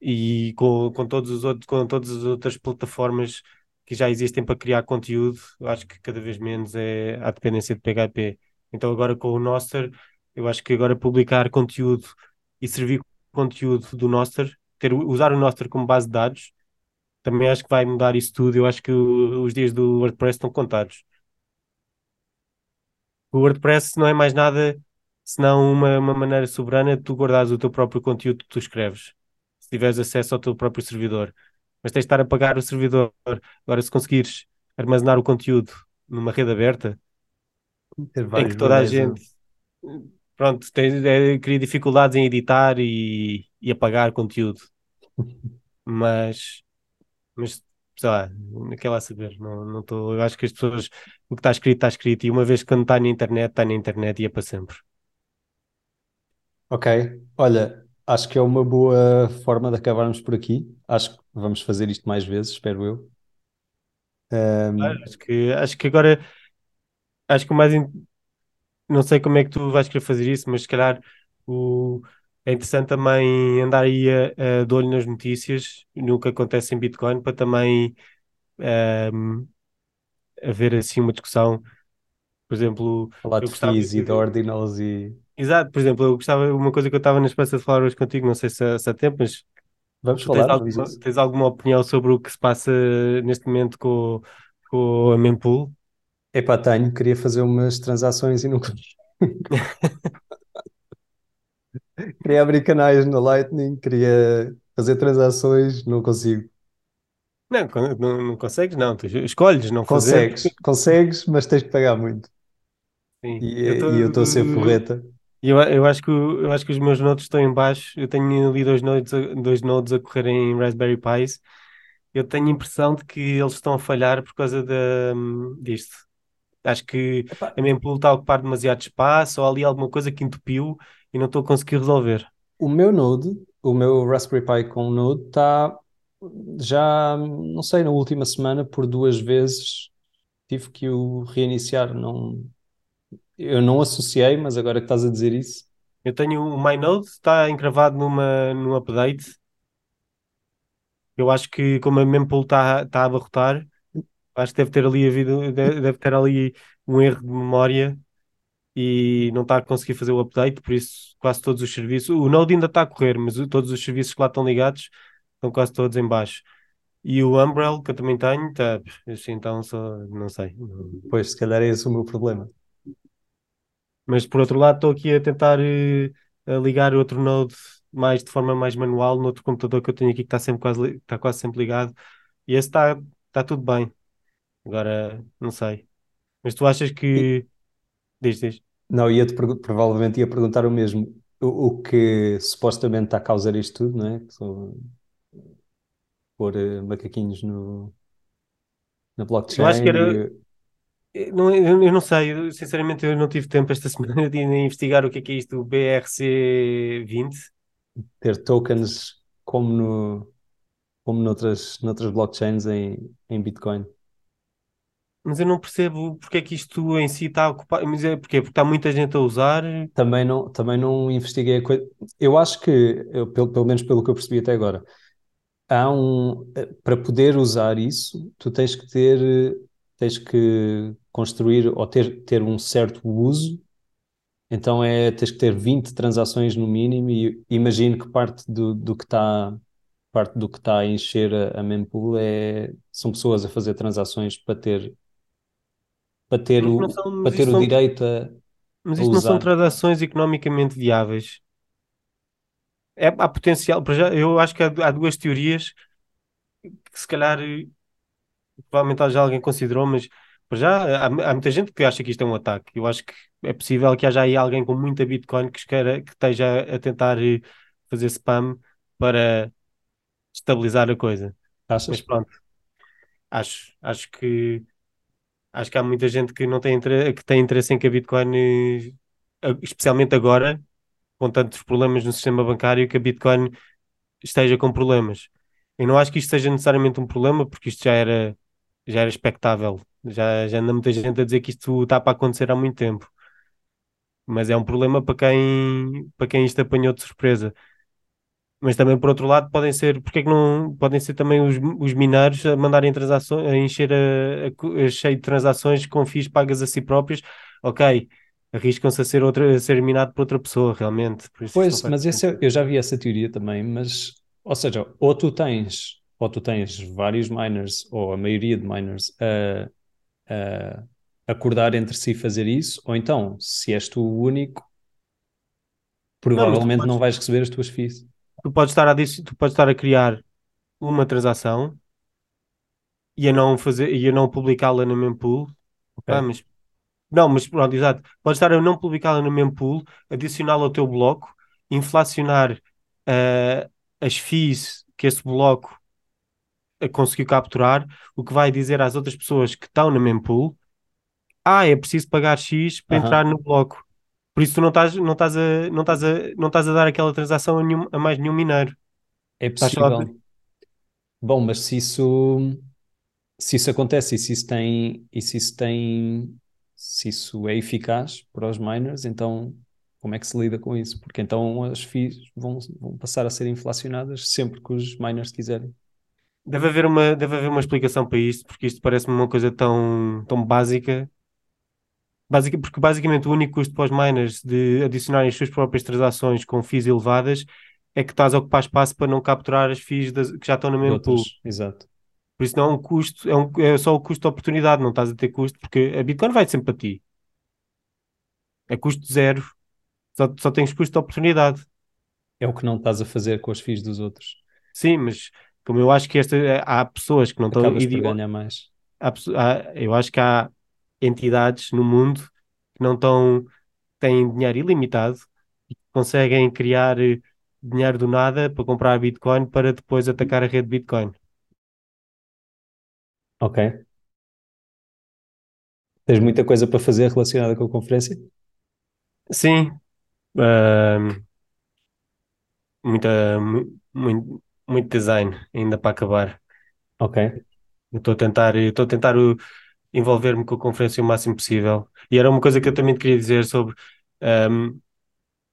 e com, com todos os outros, com todas as outras plataformas que já existem para criar conteúdo, acho que cada vez menos é a dependência de PHP. Então agora com o Nostr Eu acho que agora publicar conteúdo e servir conteúdo do Nostr, ter, usar o Nostr como base de dados, também acho que vai mudar isso tudo. Eu acho que os dias do WordPress estão contados. O WordPress não é mais nada senão uma, uma maneira soberana de tu guardares o teu próprio conteúdo que tu escreves, se tiveres acesso ao teu próprio servidor. Mas tens de estar a pagar o servidor. Agora, se conseguires armazenar o conteúdo numa rede aberta, em que toda a bebés, gente pronto, tem, é, cria dificuldades em editar e, e apagar conteúdo. Mas, mas sei lá, naquela a saber, não, não tô, eu acho que as pessoas, o que está escrito, está escrito, e uma vez que quando está na internet, está na internet e é para sempre. Ok, olha, acho que é uma boa forma de acabarmos por aqui. Acho que vamos fazer isto mais vezes, espero eu. Ahm, Acho que, acho que agora, acho que o mais, in- não sei como é que tu vais querer fazer isso, mas se calhar o, é interessante também andar aí a, a de olho nas notícias, no que acontece em Bitcoin, para também ahm, haver assim uma discussão. Por exemplo, falar de fees e de ordinals e Exato, por exemplo, eu gostava, uma coisa que eu estava na esperança de falar hoje contigo, não sei se, se há tempo, mas vamos tens falar, diz alguma, tens alguma opinião sobre o que se passa neste momento com, com a mempool? Epá, tenho, queria fazer umas transações e não. Queria abrir canais no Lightning, queria fazer transações, não consigo. Não, não, não consegues, não, tu escolhes não fazer, porque Consegues, consegues, mas tens que pagar muito. sim, E, eu estou a ser forreta. Eu, eu acho que, eu acho que os meus nodes estão em baixo, eu tenho ali dois nodes, a- dois nodes a correrem em Raspberry Pis, eu tenho a impressão de que eles estão a falhar por causa da, disto. Acho que Epá, a mempool está a ocupar demasiado espaço ou ali alguma coisa que entupiu e não estou a conseguir resolver. o meu Node, o meu Raspberry Pi com Node está já, não sei, na última semana por duas vezes tive que o reiniciar. Não, eu não associei, mas agora que estás a dizer isso, Eu tenho o MyNode, está encravado numa, num update. Eu acho que como a mempool está está a abarrotar, acho que deve ter ali havido, deve, deve ter ali um erro de memória e não está a conseguir fazer o update, por isso quase todos os serviços. O Node ainda está a correr, mas todos os serviços que lá estão ligados estão quase todos em baixo. E o Umbrel, que eu também tenho, está, assim, então só, não sei. pois se calhar é esse o meu problema. Mas por outro lado, estou aqui a tentar eh, a ligar outro Node mais de forma mais manual no outro computador que eu tenho aqui que está sempre quase, está quase sempre ligado. E esse está está tudo bem. Agora, não sei. Mas tu achas que. Diz, diz. não, ia-te pergu- provavelmente ia perguntar o mesmo. O, o que supostamente está a causar isto tudo, não é? Que são pôr eh, macaquinhos no, na Eu acho que blockchain era. e não, eu não sei, eu, sinceramente eu não tive tempo esta semana de investigar o que é que é isto, o BRC20. ter tokens como no, como noutras, noutras blockchains em, em Bitcoin. Mas eu não percebo porque é que isto em si está a ocupar. Mas é porquê? Porque está muita gente a usar. Também não, também não investiguei a coisa. Eu acho que, eu, pelo, pelo menos pelo que eu percebi até agora, há um, eh, para poder usar isso, tu tens que ter, tens que construir ou ter, ter um certo uso. Então é, tens que ter 20 transações no mínimo e imagino que parte do, do que está parte do que está a encher a, a mempool é, são pessoas a fazer transações para ter, para ter o, são, para ter o não, direito a, mas a isto não são transações economicamente viáveis. É, há potencial. Já, eu acho que há, há duas teorias que se calhar provavelmente já alguém considerou, mas já há, há muita gente que acha que isto é um ataque. Eu acho que é possível que haja aí alguém com muita Bitcoin que, queira, que esteja a tentar eh, fazer spam para estabilizar a coisa. Mas Achas? pronto, acho, acho que acho que há muita gente que não tem interesse, que tem interesse em que a Bitcoin, eh, especialmente agora, com tantos problemas no sistema bancário, que a Bitcoin esteja com problemas. Eu não acho que isto seja necessariamente um problema, porque isto já era, já era expectável. Já, já anda muita gente a dizer que isto está para acontecer há muito tempo. Mas é um problema para quem, para quem isto apanhou de surpresa. Mas também, por outro lado, podem ser, porque é que não podem ser também os, os mineiros a mandarem transações, a encher a, a, a cheio de transações com FIIs pagas a si próprios. Ok, arriscam-se a ser, outra, a ser minado por outra pessoa, realmente. Pois, mas esse é- eu já vi essa teoria também, mas, ou seja, ou tu tens, ou tu tens vários miners, ou a maioria de miners, a, a acordar entre si fazer isso, ou então, se és tu o único, Não, provavelmente podes, não vais receber as tuas fees. tu podes estar a, tu podes estar a criar uma transação e a não fazer, e a não publicá-la no mempool. Ah, Ok? mas Não, mas pronto, exato. Pode estar a não publicá-la no mesmo pool, adicioná-la ao teu bloco, inflacionar ah, as fees que esse bloco ah, conseguiu capturar, o que vai dizer às outras pessoas que estão no mesmo pool, ah, é preciso pagar X para entrar Aham. no bloco. Por isso tu não estás, não estás a, não estás a, não estás a dar aquela transação a, nenhum- a mais nenhum mineiro. É possível. Bom, mas se isso, se isso acontece e se isso tem, e se isso tem, se isso é eficaz para os miners, então como é que se lida com isso? Porque então as fees vão, vão passar a ser inflacionadas sempre que os miners quiserem. Deve haver uma, deve haver uma explicação para isto, porque isto parece-me uma coisa tão, tão básica Basic, porque basicamente o único custo para os miners de adicionarem as suas próprias transações com fees elevadas é que estás a ocupar espaço para não capturar as fees das- que já estão no mesmo pool. exato. Por isso não é um custo, é, um, é só o custo de oportunidade, não estás a ter custo, porque a Bitcoin vai sempre para ti. É custo zero, só, só tens custo de oportunidade. É o que não estás a fazer com as fees dos outros. Sim, mas como eu acho que esta, há pessoas que não estão por idi- ganhar mais. há há- eu acho que há entidades no mundo que não estão, têm dinheiro ilimitado e conseguem criar eh, dinheiro do nada para comprar Bitcoin para depois atacar a rede Bitcoin. Ok. Tens muita coisa para fazer relacionada com a conferência? Sim, ahm, muita, mu- muito, muito design ainda para acabar. Ok. Estou a tentar, estou a tentar envolver-me com a conferência o máximo possível. E era uma coisa que eu também queria dizer sobre ahm,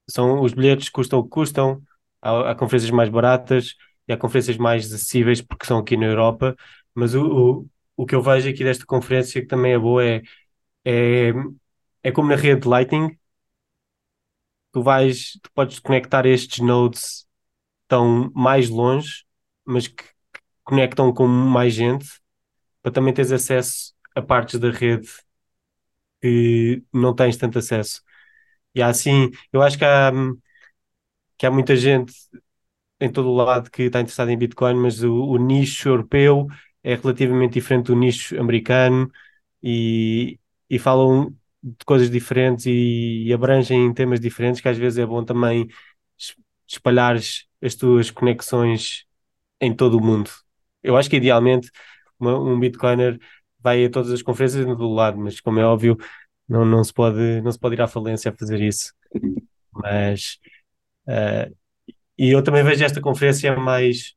são os bilhetes custam o que custam, há, há conferências mais baratas e há conferências mais acessíveis porque são aqui na Europa, mas o, o, o que eu vejo aqui desta conferência que também é boa é, é, é como na rede Lightning, tu vais, tu podes conectar estes nodes estão mais longe, mas que conectam com mais gente, para também teres acesso a partes da rede que não tens tanto acesso. E há assim, eu acho que há, que há muita gente em todo o lado que está interessado em Bitcoin, mas o, o nicho europeu é relativamente diferente do nicho americano e, e falam de coisas diferentes e, e abrangem temas diferentes, que às vezes é bom também espalhares as tuas conexões em todo o mundo. Eu acho que idealmente uma- um Bitcoiner vai a todas as conferências em todo o lado, mas como é óbvio, não, não se pode, não se pode ir à falência a fazer isso. Mas eh, e eu também vejo esta conferência mais.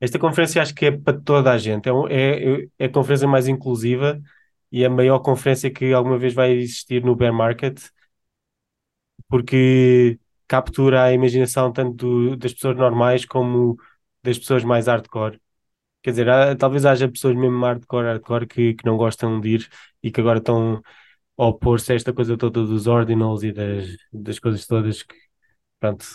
Esta conferência acho que é para toda a gente. É, é, é a conferência mais inclusiva e a maior conferência que alguma vez vai existir no bear market, porque captura a imaginação tanto do- das pessoas normais como das pessoas mais hardcore. Quer dizer, há- talvez haja pessoas mesmo hardcore, hardcore que, que não gostam de ir e que agora estão a opor-se a esta coisa toda dos ordinals e das, das coisas todas que, pronto,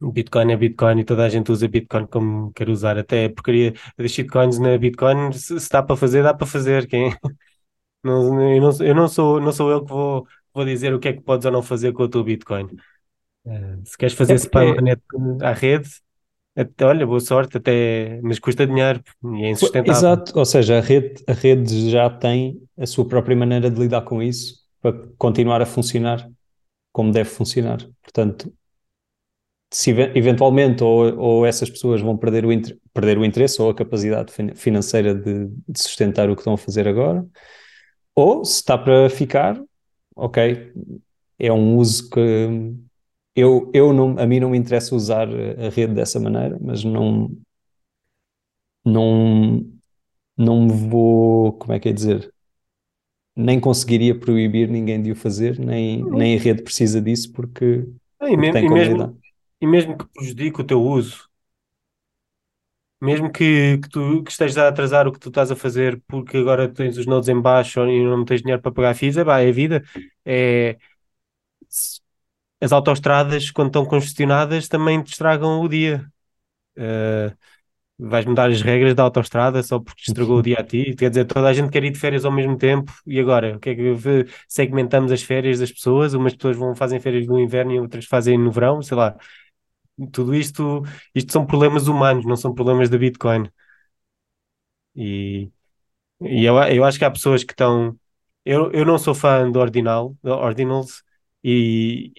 O Bitcoin é Bitcoin e toda a gente usa Bitcoin como quer usar. Até a porcaria das shitcoins na Bitcoin, se, se dá para fazer, dá para fazer. Quem... Não, eu não, eu não sou, não sou eu que vou, vou dizer o que é que podes ou não fazer com o teu Bitcoin. Eh, se queres É fazer porque spam à, net, à rede, até, olha, boa sorte, até, mas custa dinheiro e é insustentável. Exato, ou seja, a rede, a rede já tem a sua própria maneira de lidar com isso para continuar a funcionar como deve funcionar. Portanto, se eve- eventualmente ou, ou essas pessoas vão perder o, perder o interesse ou a capacidade fin- financeira de, de sustentar o que estão a fazer agora, ou se está para ficar, ok, é um uso que eu, eu não, a mim não me interessa usar a rede dessa maneira, mas não, não, não vou, como é que é dizer, nem conseguiria proibir ninguém de o fazer, nem, nem a rede precisa disso porque, Ah, E porque mesmo, tem e mesmo, e mesmo que prejudique o teu uso, mesmo que, que tu que estejas a atrasar o que tu estás a fazer porque agora tens os nodes em baixo e não tens dinheiro para pagar FIIs, é, pá, é a vida. É, as autoestradas, quando estão congestionadas, também te estragam o dia. Uh, vais mudar as regras da autoestrada só porque estragou o dia a ti. Quer dizer, toda a gente quer ir de férias ao mesmo tempo e agora? O que é que segmentamos as férias das pessoas? Umas pessoas vão fazem férias no inverno e outras fazem no verão, sei lá. Tudo isto, isto são problemas humanos, não são problemas da Bitcoin. E, e eu, eu acho que há pessoas que estão. Eu, eu não sou fã do Ordinal, Ordinals e,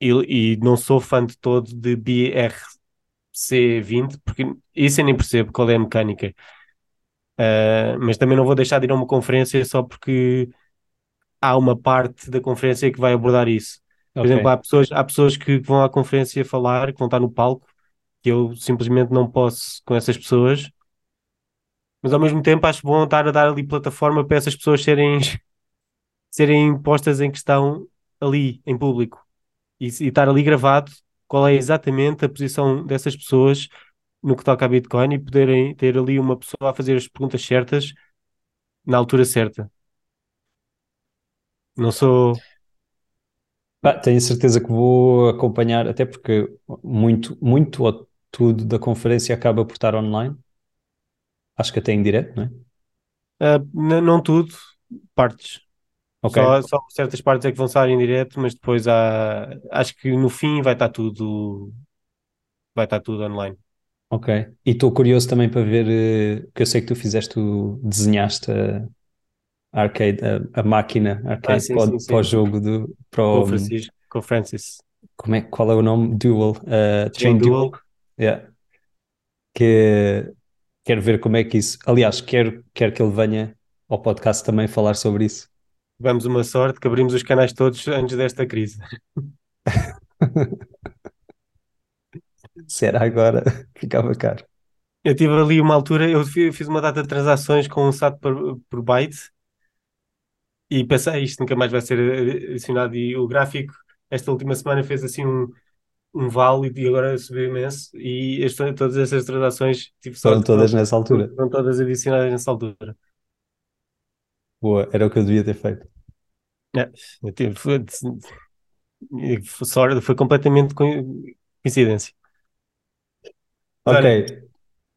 e, e não sou fã de todo de BRC20, porque isso eu nem percebo qual é a mecânica. Uh, mas também não vou deixar de ir a uma conferência só porque há uma parte da conferência que vai abordar isso. Por okay. exemplo, há pessoas, há pessoas que vão à conferência falar, que vão estar no palco, que eu simplesmente não posso com essas pessoas, mas ao mesmo tempo acho bom estar a dar ali plataforma para essas pessoas serem, serem postas em questão ali, em público, e, e estar ali gravado qual é exatamente a posição dessas pessoas no que toca a Bitcoin e poderem ter ali uma pessoa a fazer as perguntas certas na altura certa. Não sou ah, tenho certeza que vou acompanhar, até porque muito, muito ou tudo da conferência acaba por estar online. Acho que até em direto, não é? Uh, não tudo, partes. Okay. Só, só certas partes é que vão estar em direto, mas depois há, acho que no fim vai estar tudo vai estar tudo online. Ok. E estou curioso também para ver, eh, que eu sei que tu fizeste, desenhaste a, arcade, a, a máquina arcade ah, sim, para, sim, sim. para, o jogo do para o, com, com Francis. Como é, qual é o nome? Duel. Uh, Chain, Duel. Duel. Yeah. Que quero ver como é que isso. Aliás, quero, quero que ele venha ao podcast também falar sobre isso. Tivemos uma sorte que abrimos os canais todos antes desta crise. Será agora? Ficava caro. Eu tive ali uma altura, eu fiz uma data de transações com um SAT por, por byte e pensei, isto nunca mais vai ser adicionado. E o gráfico, esta última semana, fez assim um, um vale e agora subiu imenso. E este, todas essas transações tive foram todas nessa altura. Foram todas adicionadas nessa altura. Boa, era o que eu devia ter feito. É, tive, foi, sorte, foi completamente coincidência. Ok, Olha,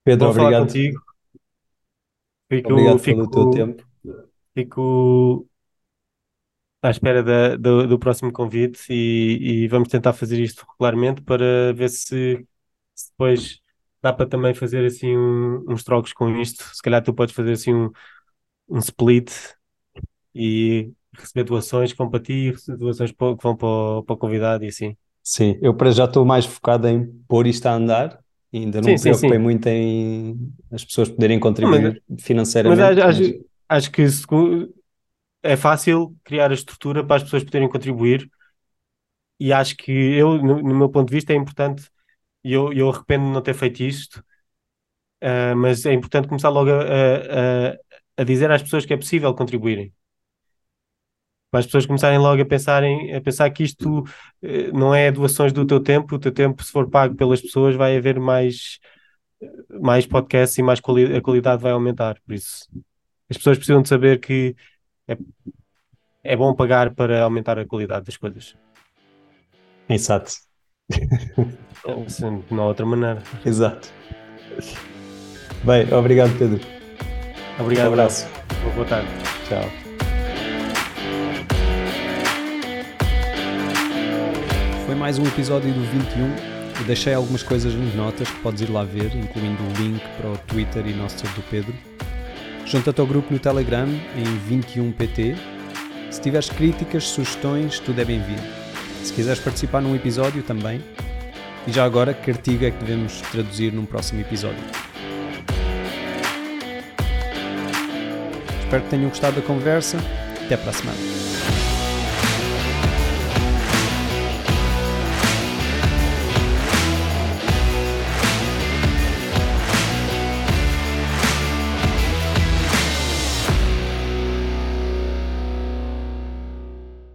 Pedro, obrigado. Fico, obrigado fico, pelo teu tempo. Fico à espera da, do, do, próximo convite e, e, vamos tentar fazer isto regularmente para ver se, se depois dá para também fazer assim um, uns trocos com isto. Se calhar tu podes fazer assim um, um split e receber doações que vão para ti, doações que vão para o, para o convidado e assim. Sim, eu para já estou mais focado em pôr isto a andar. Ainda não sim, me preocupei sim, sim. muito em as pessoas poderem contribuir mas, financeiramente. Mas, acho, mas... acho que se, é fácil criar a estrutura para as pessoas poderem contribuir e acho que eu, no, no meu ponto de vista, é importante e eu, eu arrependo de não ter feito isto, uh, mas é importante começar logo a, a, a, dizer às pessoas que é possível contribuírem. Para as pessoas começarem logo a pensarem, a pensar que isto uh, não é doações do teu tempo, o teu tempo, se for pago pelas pessoas, vai haver mais, mais podcasts e mais quali a qualidade vai aumentar. Por isso, as pessoas precisam de saber que é, é bom pagar para aumentar a qualidade das coisas. Exato. Não há outra maneira. Exato. Bem, obrigado, Pedro. Obrigado. Um abraço. Boa tarde. Tchau. Foi mais um episódio do 21. Eu deixei algumas coisas nas notas que podes ir lá ver, incluindo o link para o Twitter e nosso do Pedro. Junta-te ao grupo no Telegram em 21pt. Se tiveres críticas, sugestões, tudo é bem-vindo. Se quiseres participar num episódio também. E já agora, que artigo é que devemos traduzir num próximo episódio? Espero que tenham gostado da conversa. Até para a semana.